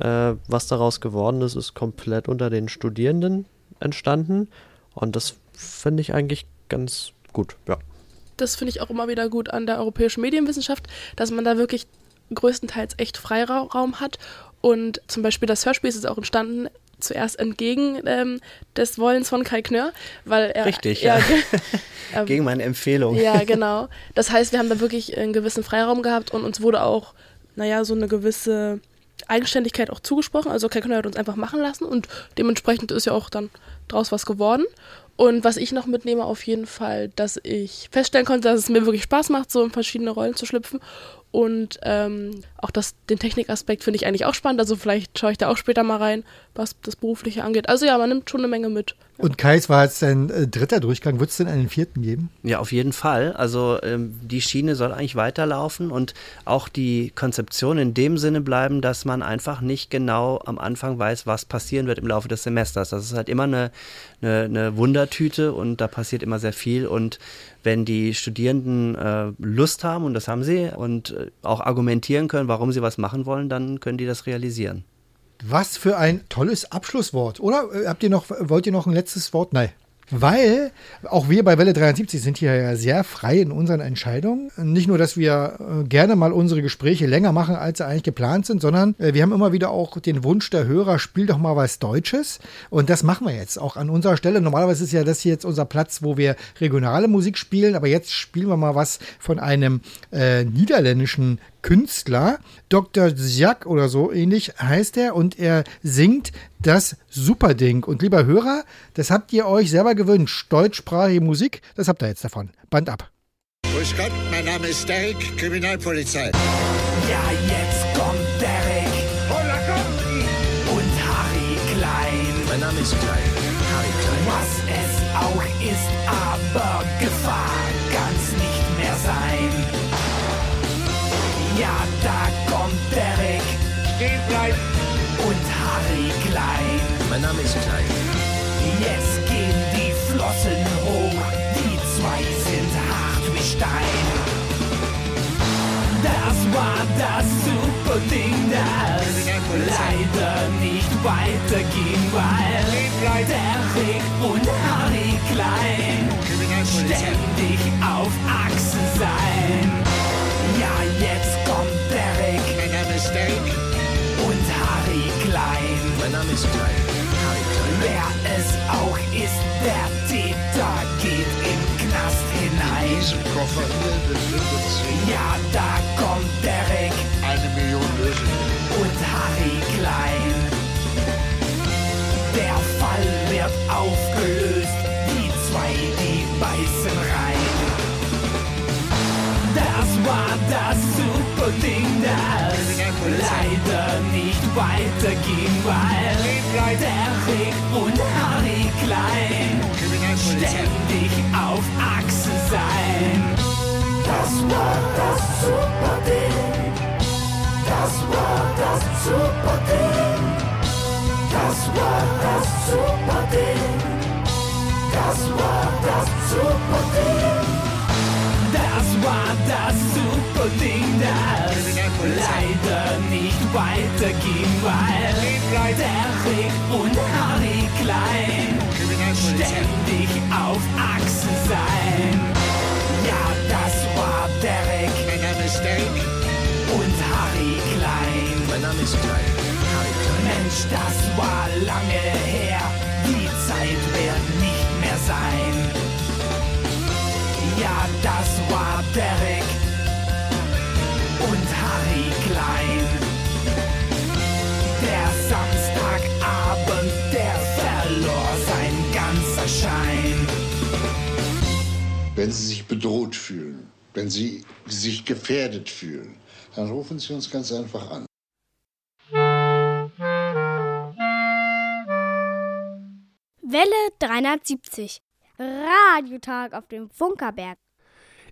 äh, was daraus geworden ist, ist komplett unter den Studierenden entstanden und das finde ich eigentlich ganz gut, ja das finde ich auch immer wieder gut an der europäischen Medienwissenschaft, dass man da wirklich größtenteils echt Freiraum hat. Und zum Beispiel das Hörspiel ist auch entstanden zuerst entgegen ähm, des Wollens von Kai Knör, weil er richtig ja, ja. [laughs] [laughs] gegen meine Empfehlung. Ja, genau. Das heißt, wir haben da wirklich einen gewissen Freiraum gehabt und uns wurde auch, naja, so eine gewisse Eigenständigkeit auch zugesprochen. Also Kai Knör hat uns einfach machen lassen und dementsprechend ist ja auch dann draus was geworden. Und was ich noch mitnehme, auf jeden Fall, dass ich feststellen konnte, dass es mir wirklich Spaß macht, so in verschiedene Rollen zu schlüpfen. Und ähm, auch das, den Technikaspekt finde ich eigentlich auch spannend. Also vielleicht schaue ich da auch später mal rein, was das Berufliche angeht. Also ja, man nimmt schon eine Menge mit. Und Kai, es war jetzt dein äh, dritter Durchgang. Wird es denn einen vierten geben? Ja, auf jeden Fall. Also ähm, die Schiene soll eigentlich weiterlaufen und auch die Konzeption in dem Sinne bleiben, dass man einfach nicht genau am Anfang weiß, was passieren wird im Laufe des Semesters. Das ist halt immer eine, eine, eine Wundertüte und da passiert immer sehr viel. Und wenn die Studierenden äh, Lust haben, und das haben sie, und äh, auch argumentieren können, warum sie was machen wollen, dann können die das realisieren. Was für ein tolles Abschlusswort, oder? Äh, habt ihr noch, wollt ihr noch ein letztes Wort? Nein. Weil auch wir bei Welle 73 sind hier ja sehr frei in unseren Entscheidungen. Nicht nur, dass wir äh, gerne mal unsere Gespräche länger machen, als sie eigentlich geplant sind, sondern äh, wir haben immer wieder auch den Wunsch der Hörer, spiel doch mal was Deutsches. Und das machen wir jetzt auch an unserer Stelle. Normalerweise ist ja das hier jetzt unser Platz, wo wir regionale Musik spielen, aber jetzt spielen wir mal was von einem äh, niederländischen Künstler. Dr. Zjak oder so ähnlich heißt er und er singt das Superding. Und lieber Hörer, das habt ihr euch selber gewünscht. Deutschsprachige Musik, das habt ihr jetzt davon. Band ab. Grüß Gott, mein Name ist Derek, Kriminalpolizei. Ja, jetzt kommt Derek. Hola, komm! Und Harry Klein. Mein Name ist Klein. Harry Klein. Was es auch ist, aber Mein Name ist Klein. Jetzt gehen die Flossen hoch. Die zwei sind hart wie Stein. Das war das super Ding, das leider nicht weiterging, weil Derek und Harry Klein ständig auf Achse sein. Ja, jetzt kommt ist Derek. Und Harry Klein. Mein Name ist Klein. Wer es auch ist, der Täter geht im Knast hinein. Diesem Koffer hier befindet sich. Ja, da kommt Derek. Eine Million Lösungen. Und Harry Klein. Der Fall wird aufgelöst, die zwei, die beißen rein. Das war das super Ding, leider weiterging, weil Derek und Harry Klein ständig auf Achse sein. Das war das super Ding. Das war das super Ding. Das war das super Ding. Das war das super Ding. Das war das super Ding, das leider nicht weiterging, weil Derek und Harry Klein ständig auf Achse sein. Ja, das war Derek. Mein Name ist Derek. Und Harry Klein. Mein Name ist Klein. Harry Klein. Mensch, das war lange her. Die Zeit wird nicht mehr sein. Ja, das war Derek und Harry Klein. Der Samstagabend, der verlor sein ganzer Schein. Wenn Sie sich bedroht fühlen, wenn Sie sich gefährdet fühlen, dann rufen Sie uns ganz einfach an. Welle 370. Radiotag auf dem Funkerberg.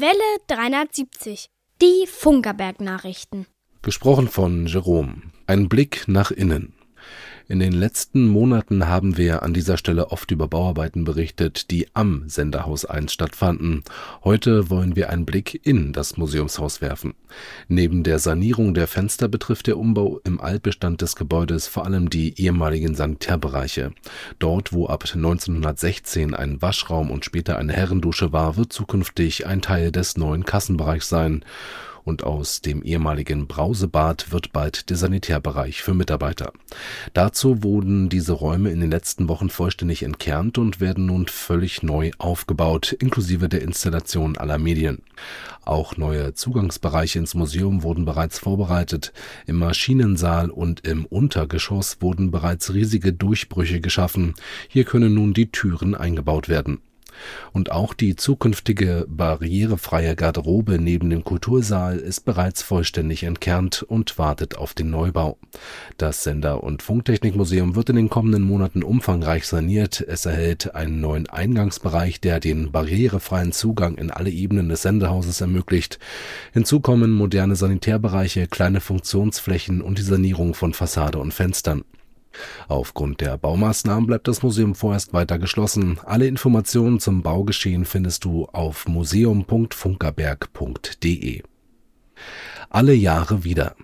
Welle 370. Die Funkerberg-Nachrichten. Gesprochen von Jerome. Ein Blick nach innen. In den letzten Monaten haben wir an dieser Stelle oft über Bauarbeiten berichtet, die am Senderhaus 1 stattfanden. Heute wollen wir einen Blick in das Museumshaus werfen. Neben der Sanierung der Fenster betrifft der Umbau im Altbestand des Gebäudes vor allem die ehemaligen Sanitärbereiche. Dort, wo ab 1916 ein Waschraum und später eine Herrendusche war, wird zukünftig ein Teil des neuen Kassenbereichs sein und aus dem ehemaligen Brausebad wird bald der Sanitärbereich für Mitarbeiter. Dazu wurden diese Räume in den letzten Wochen vollständig entkernt und werden nun völlig neu aufgebaut, inklusive der Installation aller Medien. Auch neue Zugangsbereiche ins Museum wurden bereits vorbereitet. Im Maschinensaal und im Untergeschoss wurden bereits riesige Durchbrüche geschaffen. Hier können nun die Türen eingebaut werden. Und auch die zukünftige barrierefreie Garderobe neben dem Kultursaal ist bereits vollständig entkernt und wartet auf den Neubau. Das Sender- und Funktechnikmuseum wird in den kommenden Monaten umfangreich saniert. Es erhält einen neuen Eingangsbereich, der den barrierefreien Zugang in alle Ebenen des Sendehauses ermöglicht. Hinzu kommen moderne Sanitärbereiche, kleine Funktionsflächen und die Sanierung von Fassade und Fenstern. Aufgrund der Baumaßnahmen bleibt das Museum vorerst weiter geschlossen. Alle Informationen zum Baugeschehen findest du auf museum.funkerberg.de. Alle Jahre wieder.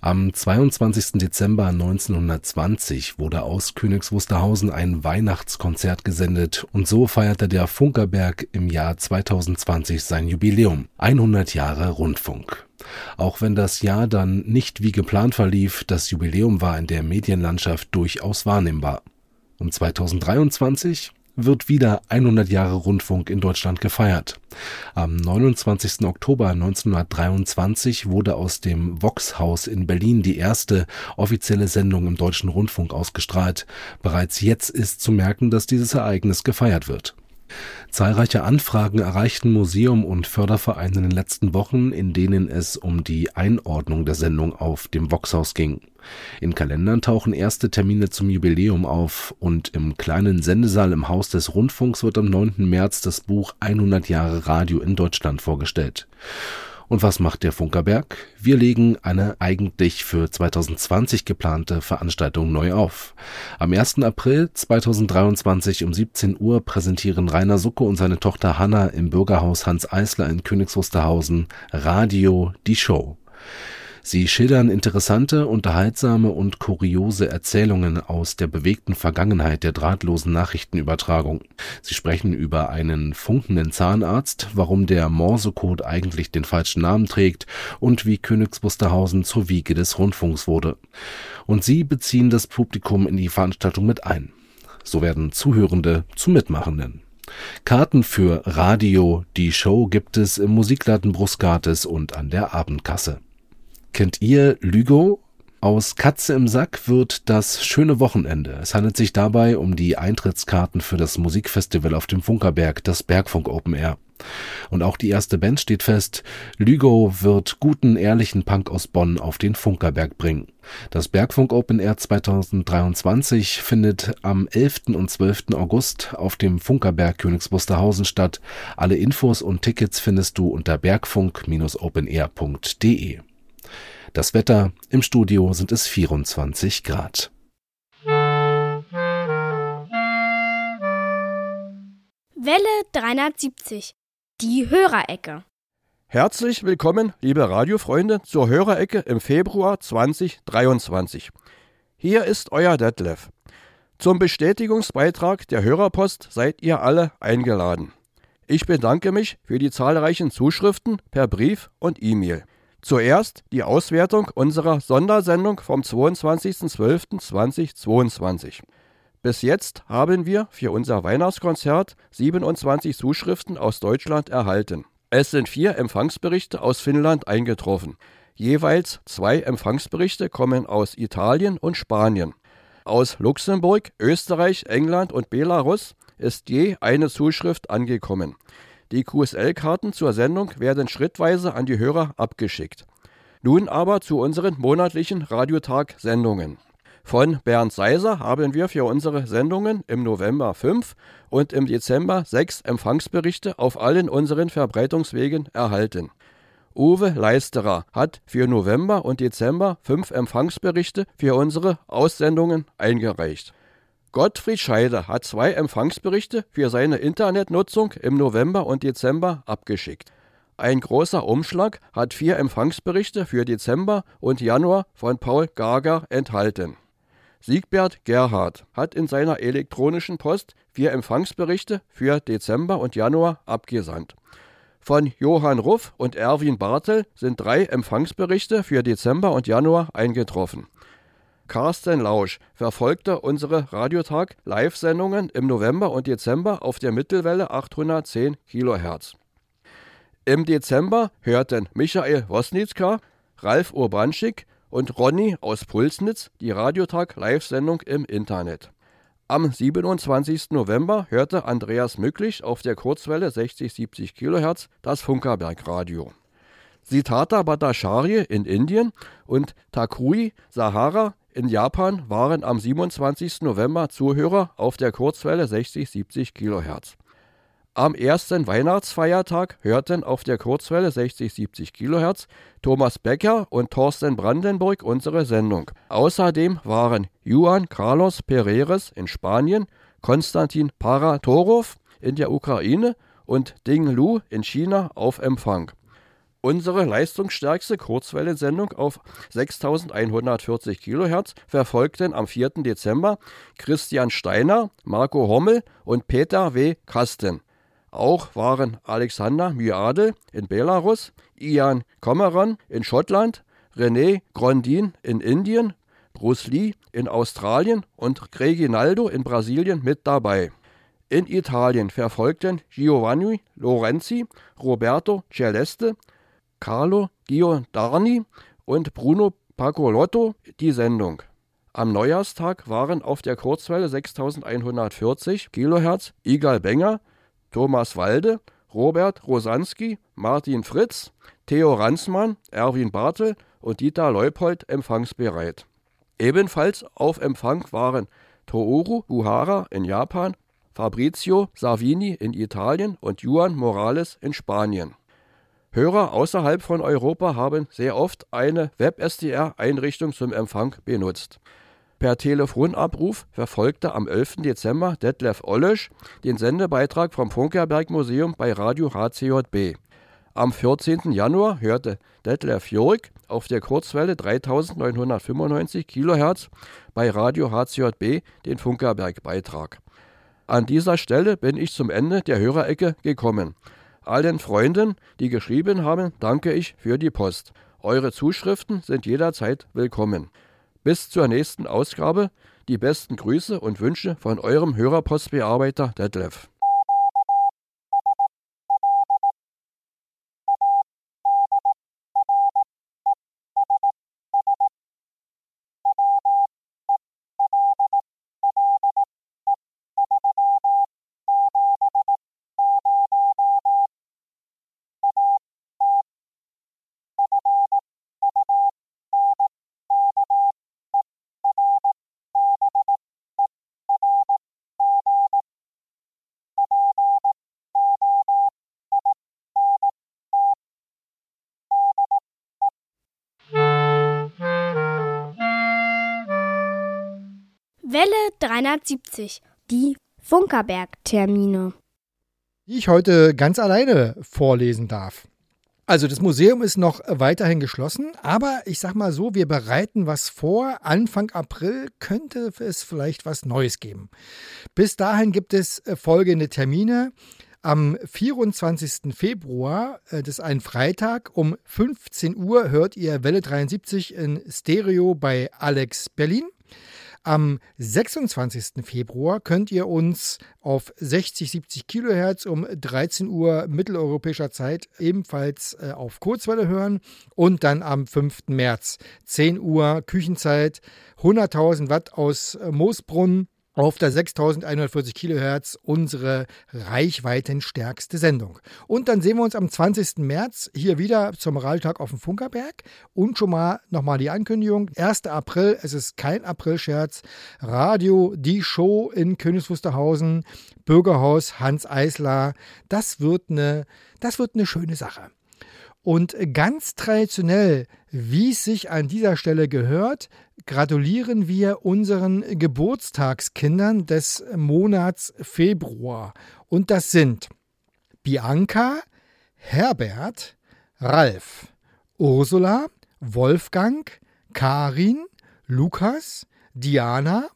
Am 22. Dezember 1920 wurde aus Königs Wusterhausen ein Weihnachtskonzert gesendet und so feierte der Funkerberg im Jahr 2020 sein Jubiläum. 100 Jahre Rundfunk. Auch wenn das Jahr dann nicht wie geplant verlief, das Jubiläum war in der Medienlandschaft durchaus wahrnehmbar. Um 2023 wird wieder 100 Jahre Rundfunk in Deutschland gefeiert. Am 29. Oktober 1923 wurde aus dem Vox-Haus in Berlin die erste offizielle Sendung im deutschen Rundfunk ausgestrahlt. Bereits jetzt ist zu merken, dass dieses Ereignis gefeiert wird. Zahlreiche Anfragen erreichten Museum und Förderverein in den letzten Wochen, in denen es um die Einordnung der Sendung auf dem Voxhaus ging. In Kalendern tauchen erste Termine zum Jubiläum auf und im kleinen Sendesaal im Haus des Rundfunks wird am 9. März das Buch 100 Jahre Radio in Deutschland vorgestellt. Und was macht der Funkerberg? Wir legen eine eigentlich für 2020 geplante Veranstaltung neu auf. Am 1. April 2023 um 17 Uhr präsentieren Rainer Sucke und seine Tochter Hanna im Bürgerhaus Hans Eisler in Königs Wusterhausen Radio Die Show. Sie schildern interessante, unterhaltsame und kuriose Erzählungen aus der bewegten Vergangenheit der drahtlosen Nachrichtenübertragung. Sie sprechen über einen funkenden Zahnarzt, warum der Morsecode eigentlich den falschen Namen trägt und wie Königs Wusterhausen zur Wiege des Rundfunks wurde. Und sie beziehen das Publikum in die Veranstaltung mit ein. So werden Zuhörende zu Mitmachenden. Karten für Radio, die Show gibt es im Musikladen Brusgates und an der Abendkasse. Kennt ihr Lügo? Aus Katze im Sack wird das schöne Wochenende. Es handelt sich dabei um die Eintrittskarten für das Musikfestival auf dem Funkerberg, das Bergfunk Open Air. Und auch die erste Band steht fest. Lügo wird guten, ehrlichen Punk aus Bonn auf den Funkerberg bringen. Das Bergfunk Open Air 2023 findet am 11. und 12. August auf dem Funkerberg Königs Wusterhausen statt. Alle Infos und Tickets findest du unter bergfunk-openair.de. Das Wetter im Studio sind es 24 Grad. Welle 370. Die Hörerecke. Herzlich willkommen, liebe Radiofreunde, zur Hörerecke im Februar 2023. Hier ist euer Detlef. Zum Bestätigungsbeitrag der Hörerpost seid ihr alle eingeladen. Ich bedanke mich für die zahlreichen Zuschriften per Brief und E-Mail. Zuerst die Auswertung unserer Sondersendung vom 22.12.2022. Bis jetzt haben wir für unser Weihnachtskonzert 27 Zuschriften aus Deutschland erhalten. Es sind vier Empfangsberichte aus Finnland eingetroffen. Jeweils zwei Empfangsberichte kommen aus Italien und Spanien. Aus Luxemburg, Österreich, England und Belarus ist je eine Zuschrift angekommen. Die QSL-Karten zur Sendung werden schrittweise an die Hörer abgeschickt. Nun aber zu unseren monatlichen Radiotag-Sendungen. Von Bernd Seiser haben wir für unsere Sendungen im November fünf und im Dezember sechs Empfangsberichte auf allen unseren Verbreitungswegen erhalten. Uwe Leisterer hat für November und Dezember fünf Empfangsberichte für unsere Aussendungen eingereicht. Gottfried Scheider hat zwei Empfangsberichte für seine Internetnutzung im November und Dezember abgeschickt. Ein großer Umschlag hat vier Empfangsberichte für Dezember und Januar von Paul Gager enthalten. Siegbert Gerhard hat in seiner elektronischen Post vier Empfangsberichte für Dezember und Januar abgesandt. Von Johann Ruff und Erwin Bartel sind drei Empfangsberichte für Dezember und Januar eingetroffen. Carsten Lausch verfolgte unsere Radiotag Live-Sendungen im November und Dezember auf der Mittelwelle 810 kHz. Im Dezember hörten Michael Wosnitzka, Ralf Urbanschik und Ronny aus Pulsnitz die Radiotag Live-Sendung im Internet. Am 27. November hörte Andreas Mücklich auf der Kurzwelle 60-70 kHz das Funkerberg Radio. Sitata Bhattacharya in Indien und Takui Sahara in Japan waren am 27. November Zuhörer auf der Kurzwelle 60-70 kHz. Am ersten Weihnachtsfeiertag hörten auf der Kurzwelle 60-70 kHz Thomas Becker und Thorsten Brandenburg unsere Sendung. Außerdem waren Juan Carlos Pereres in Spanien, Konstantin Paratorov in der Ukraine und Ding Lu in China auf Empfang. Unsere leistungsstärkste Kurzwellensendung auf 6140 kHz verfolgten am 4. Dezember Christian Steiner, Marco Hommel und Peter W. Kasten. Auch waren Alexander Myade in Belarus, Ian Comeron in Schottland, René Grondin in Indien, Bruce Lee in Australien und Reginaldo in Brasilien mit dabei. In Italien verfolgten Giovanni Lorenzi, Roberto Celeste, Carlo Giordarni und Bruno Pacolotto die Sendung. Am Neujahrstag waren auf der Kurzwelle 6140 kHz Igal Benger, Thomas Walde, Robert Rosanski, Martin Fritz, Theo Ransmann, Erwin Bartel und Dieter Leupold empfangsbereit. Ebenfalls auf Empfang waren Toru Buhara in Japan, Fabrizio Savini in Italien und Juan Morales in Spanien. Hörer außerhalb von Europa haben sehr oft eine Web-SDR-Einrichtung zum Empfang benutzt. Per Telefonabruf verfolgte am 11. Dezember Detlef Ollesch den Sendebeitrag vom Funkerberg Museum bei Radio HCJB. Am 14. Januar hörte Detlef Jörg auf der Kurzwelle 3995 kHz bei Radio HCJB den Funkerberg-Beitrag. An dieser Stelle bin ich zum Ende der Hörerecke gekommen. Allen Freunden, die geschrieben haben, danke ich für die Post. Eure Zuschriften sind jederzeit willkommen. Bis zur nächsten Ausgabe die besten Grüße und Wünsche von eurem Hörerpostbearbeiter Detlef. 370, die Funkerberg-Termine. Die ich heute ganz alleine vorlesen darf. Also das Museum ist noch weiterhin geschlossen, aber ich sag mal so, wir bereiten was vor. Anfang April könnte es vielleicht was Neues geben. Bis dahin gibt es folgende Termine. Am 24. Februar, äh, das ist ein Freitag, um 15 Uhr hört ihr Welle 73 in Stereo bei Alex Berlin. Am 26. Februar könnt ihr uns auf 60, 70 Kilohertz um 13 Uhr mitteleuropäischer Zeit ebenfalls äh, auf Kurzwelle hören. Und dann am 5. März 10 Uhr Küchenzeit 100.000 Watt aus äh, Moosbrunn auf der 6140 Kilohertz unsere reichweitenstärkste Sendung. Und dann sehen wir uns am 20. März hier wieder zum Moraltag auf dem Funkerberg. Und schon mal nochmal die Ankündigung. 1. April, es ist kein Aprilscherz. Radio, die Show in Königs Wusterhausen, Bürgerhaus Hans Eisler. Das wird eine, das wird eine schöne Sache. Und ganz traditionell, wie es sich an dieser Stelle gehört, gratulieren wir unseren Geburtstagskindern des Monats Februar. Und das sind Bianca, Herbert, Ralf, Ursula, Wolfgang, Karin, Lukas, Diana,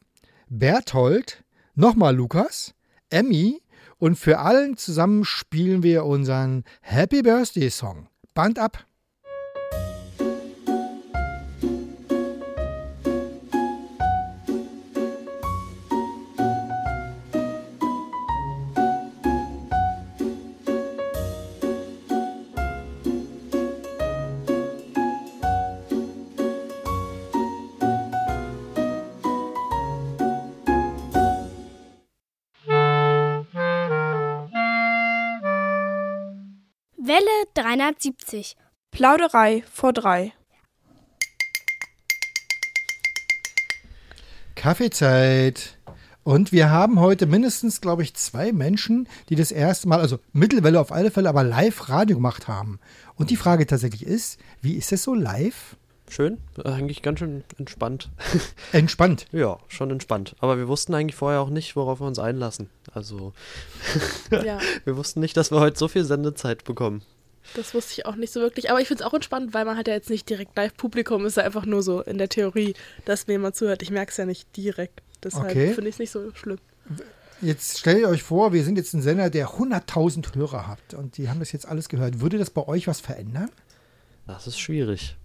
Berthold, nochmal Lukas, Emmy und für allen zusammen spielen wir unseren Happy Birthday Song. Band ab! 370. Plauderei vor drei. Kaffeezeit. Und wir haben heute mindestens, glaube ich, zwei Menschen, die das erste Mal, also Mittelwelle auf alle Fälle, aber live Radio gemacht haben. Und die Frage tatsächlich ist, wie ist das so live? Schön, eigentlich ganz schön entspannt. [laughs] Entspannt? ja, schon entspannt. Aber wir wussten eigentlich vorher auch nicht, worauf wir uns einlassen. Also, [laughs] Ja. wir wussten nicht, dass wir heute so viel Sendezeit bekommen. Das wusste ich auch nicht so wirklich. Aber ich finde es auch entspannt, weil man hat ja jetzt nicht direkt Live-Publikum. Ist ja einfach nur so in der Theorie, dass mir jemand zuhört. Ich merke es ja nicht direkt. Deshalb Okay. finde ich es nicht so schlimm. Jetzt stellt ihr euch vor, wir sind jetzt ein Sender, der 100.000 Hörer hat und die haben das jetzt alles gehört. Würde das bei euch was verändern? Das ist schwierig.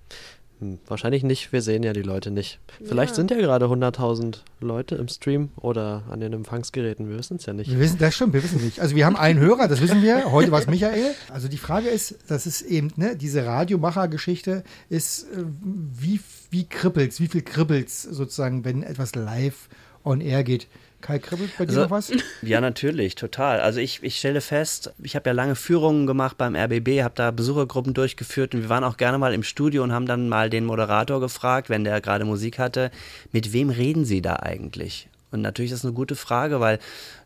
Hm, wahrscheinlich nicht, wir sehen ja die Leute nicht. Vielleicht Ja. sind ja gerade 100.000 Leute im Stream oder an den Empfangsgeräten, wir wissen es ja nicht. Wir wissen das schon, wir wissen nicht. Also wir haben einen Hörer, das wissen wir. Heute war es Michael. Also die Frage ist, das ist eben, ne, diese Radiomacher-Geschichte ist, äh, wie, wie kribbelt's, wie viel kribbelt's sozusagen, wenn etwas live on air geht. Kai, kribbelt bei dir Also, noch was? [laughs] Ja, natürlich, total. Also ich, ich stelle fest, ich habe ja lange Führungen gemacht beim RBB, habe da Besuchergruppen durchgeführt und wir waren auch gerne mal im Studio und haben dann mal den Moderator gefragt, wenn der gerade Musik hatte, mit wem reden Sie da eigentlich? Und natürlich ist das eine gute Frage, weil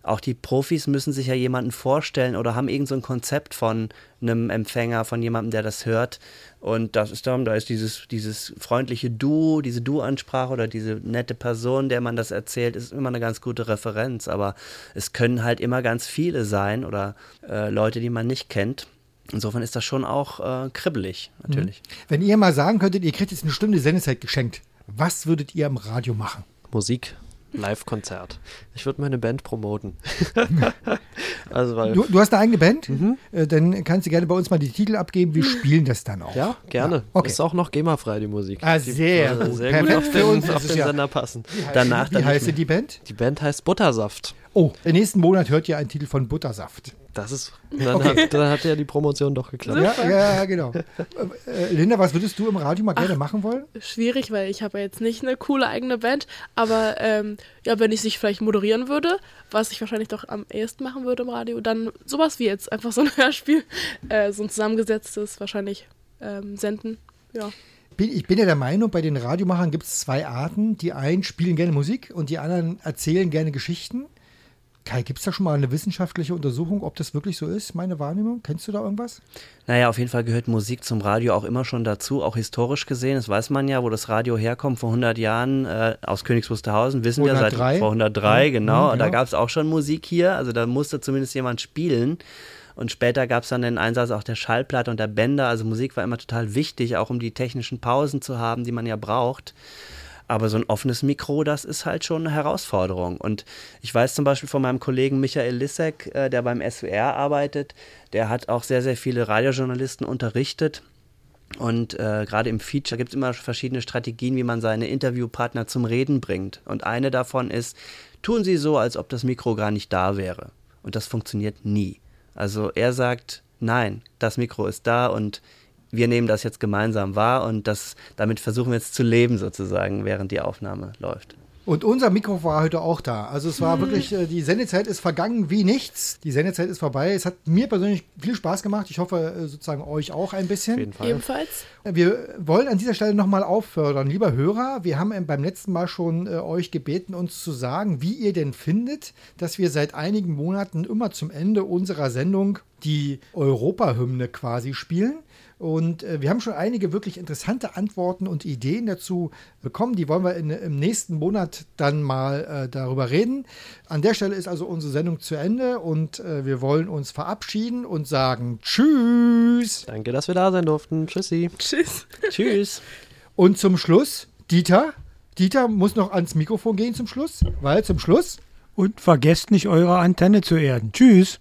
auch die Profis müssen sich ja jemanden vorstellen oder haben irgend so ein Konzept von einem Empfänger, von jemandem, der das hört. Und das ist dann, da ist dieses, dieses freundliche Du, diese Du-Ansprache oder diese nette Person, der man das erzählt, ist immer eine ganz gute Referenz. Aber es können halt immer ganz viele sein oder äh, Leute, die man nicht kennt. Insofern ist das schon auch äh, kribbelig, natürlich. Wenn ihr mal sagen könntet, ihr kriegt jetzt eine Stunde Sendezeit geschenkt, was würdet ihr im Radio machen? Musik. Live-Konzert. Ich würde meine Band promoten. [laughs] also, weil, Du, du hast eine eigene Band? Äh, Dann kannst du gerne bei uns mal die Titel abgeben. Wir spielen das dann auch. ja, gerne. okay. Ist auch noch GEMA-frei, die Musik. Ah, die, sehr gut. Sehr Perfekt gut auf für den, uns. Das auf den ja- Sender passen. Wie heißt, Danach wie heißt die Band? Die Band heißt Buttersaft. Oh, im nächsten Monat hört ihr einen Titel von Buttersaft. Das ist. Dann, Okay. hat, dann hat ja die Promotion doch geklappt. Ja, ja, genau. Äh, Linda, was würdest du im Radio mal gerne machen wollen? Schwierig, weil ich habe ja jetzt nicht eine coole eigene Band, aber ähm, ja, wenn ich sich vielleicht moderieren würde, was ich wahrscheinlich doch am ehesten machen würde im Radio, dann sowas wie jetzt, einfach so ein [laughs] Hörspiel, äh, so ein zusammengesetztes wahrscheinlich ähm, senden, ja. Ich bin ja der Meinung, bei den Radiomachern gibt es zwei Arten. Die einen spielen gerne Musik und die anderen erzählen gerne Geschichten. Kai, gibt es da schon mal eine wissenschaftliche Untersuchung, ob das wirklich so ist, meine Wahrnehmung? Kennst du da irgendwas? Naja, auf jeden Fall gehört Musik zum Radio auch immer schon dazu, auch historisch gesehen. Das weiß man ja, wo das Radio herkommt, vor 100 Jahren äh, aus Königs Wusterhausen, wissen wir 103. seit vor 103, Mhm, genau. mhm, Da genau. gab es auch schon Musik hier, also da musste zumindest jemand spielen. Und später gab es dann den Einsatz auch der Schallplatte und der Bänder. Also Musik war immer total wichtig, auch um die technischen Pausen zu haben, die man ja braucht. Aber so ein offenes Mikro, das ist halt schon eine Herausforderung. Und ich weiß zum Beispiel von meinem Kollegen Michael Lissek, äh, der beim SWR arbeitet, der hat auch sehr, sehr viele Radiojournalisten unterrichtet. Und äh, gerade im Feature gibt es immer verschiedene Strategien, wie man seine Interviewpartner zum Reden bringt. Und eine davon ist, tun Sie so, als ob das Mikro gar nicht da wäre. Und das funktioniert nie. Also er sagt, nein, das Mikro ist da und wir nehmen das jetzt gemeinsam wahr und das, damit versuchen wir jetzt zu leben sozusagen, während die Aufnahme läuft. Und unser Mikro war heute auch da. Also es war wirklich, äh, die Sendezeit ist vergangen wie nichts. Die Sendezeit ist vorbei. Es hat mir persönlich viel Spaß gemacht. Ich hoffe äh, sozusagen euch auch ein bisschen. Ebenfalls. Wir wollen an dieser Stelle nochmal auffordern, lieber Hörer, wir haben beim letzten Mal schon äh, euch gebeten, uns zu sagen, wie ihr denn findet, dass wir seit einigen Monaten immer zum Ende unserer Sendung die Europahymne quasi spielen. Und äh, wir haben schon einige wirklich interessante Antworten und Ideen dazu bekommen. Die wollen wir in, im nächsten Monat dann mal äh, darüber reden. An der Stelle ist also unsere Sendung zu Ende und äh, wir wollen uns verabschieden und sagen Tschüss. Danke, dass wir da sein durften. Tschüssi. Tschüss. Tschüss. [laughs] Und zum Schluss, Dieter. Dieter muss noch ans Mikrofon gehen zum Schluss, weil zum Schluss. Und vergesst nicht, eure Antenne zu erden. Tschüss.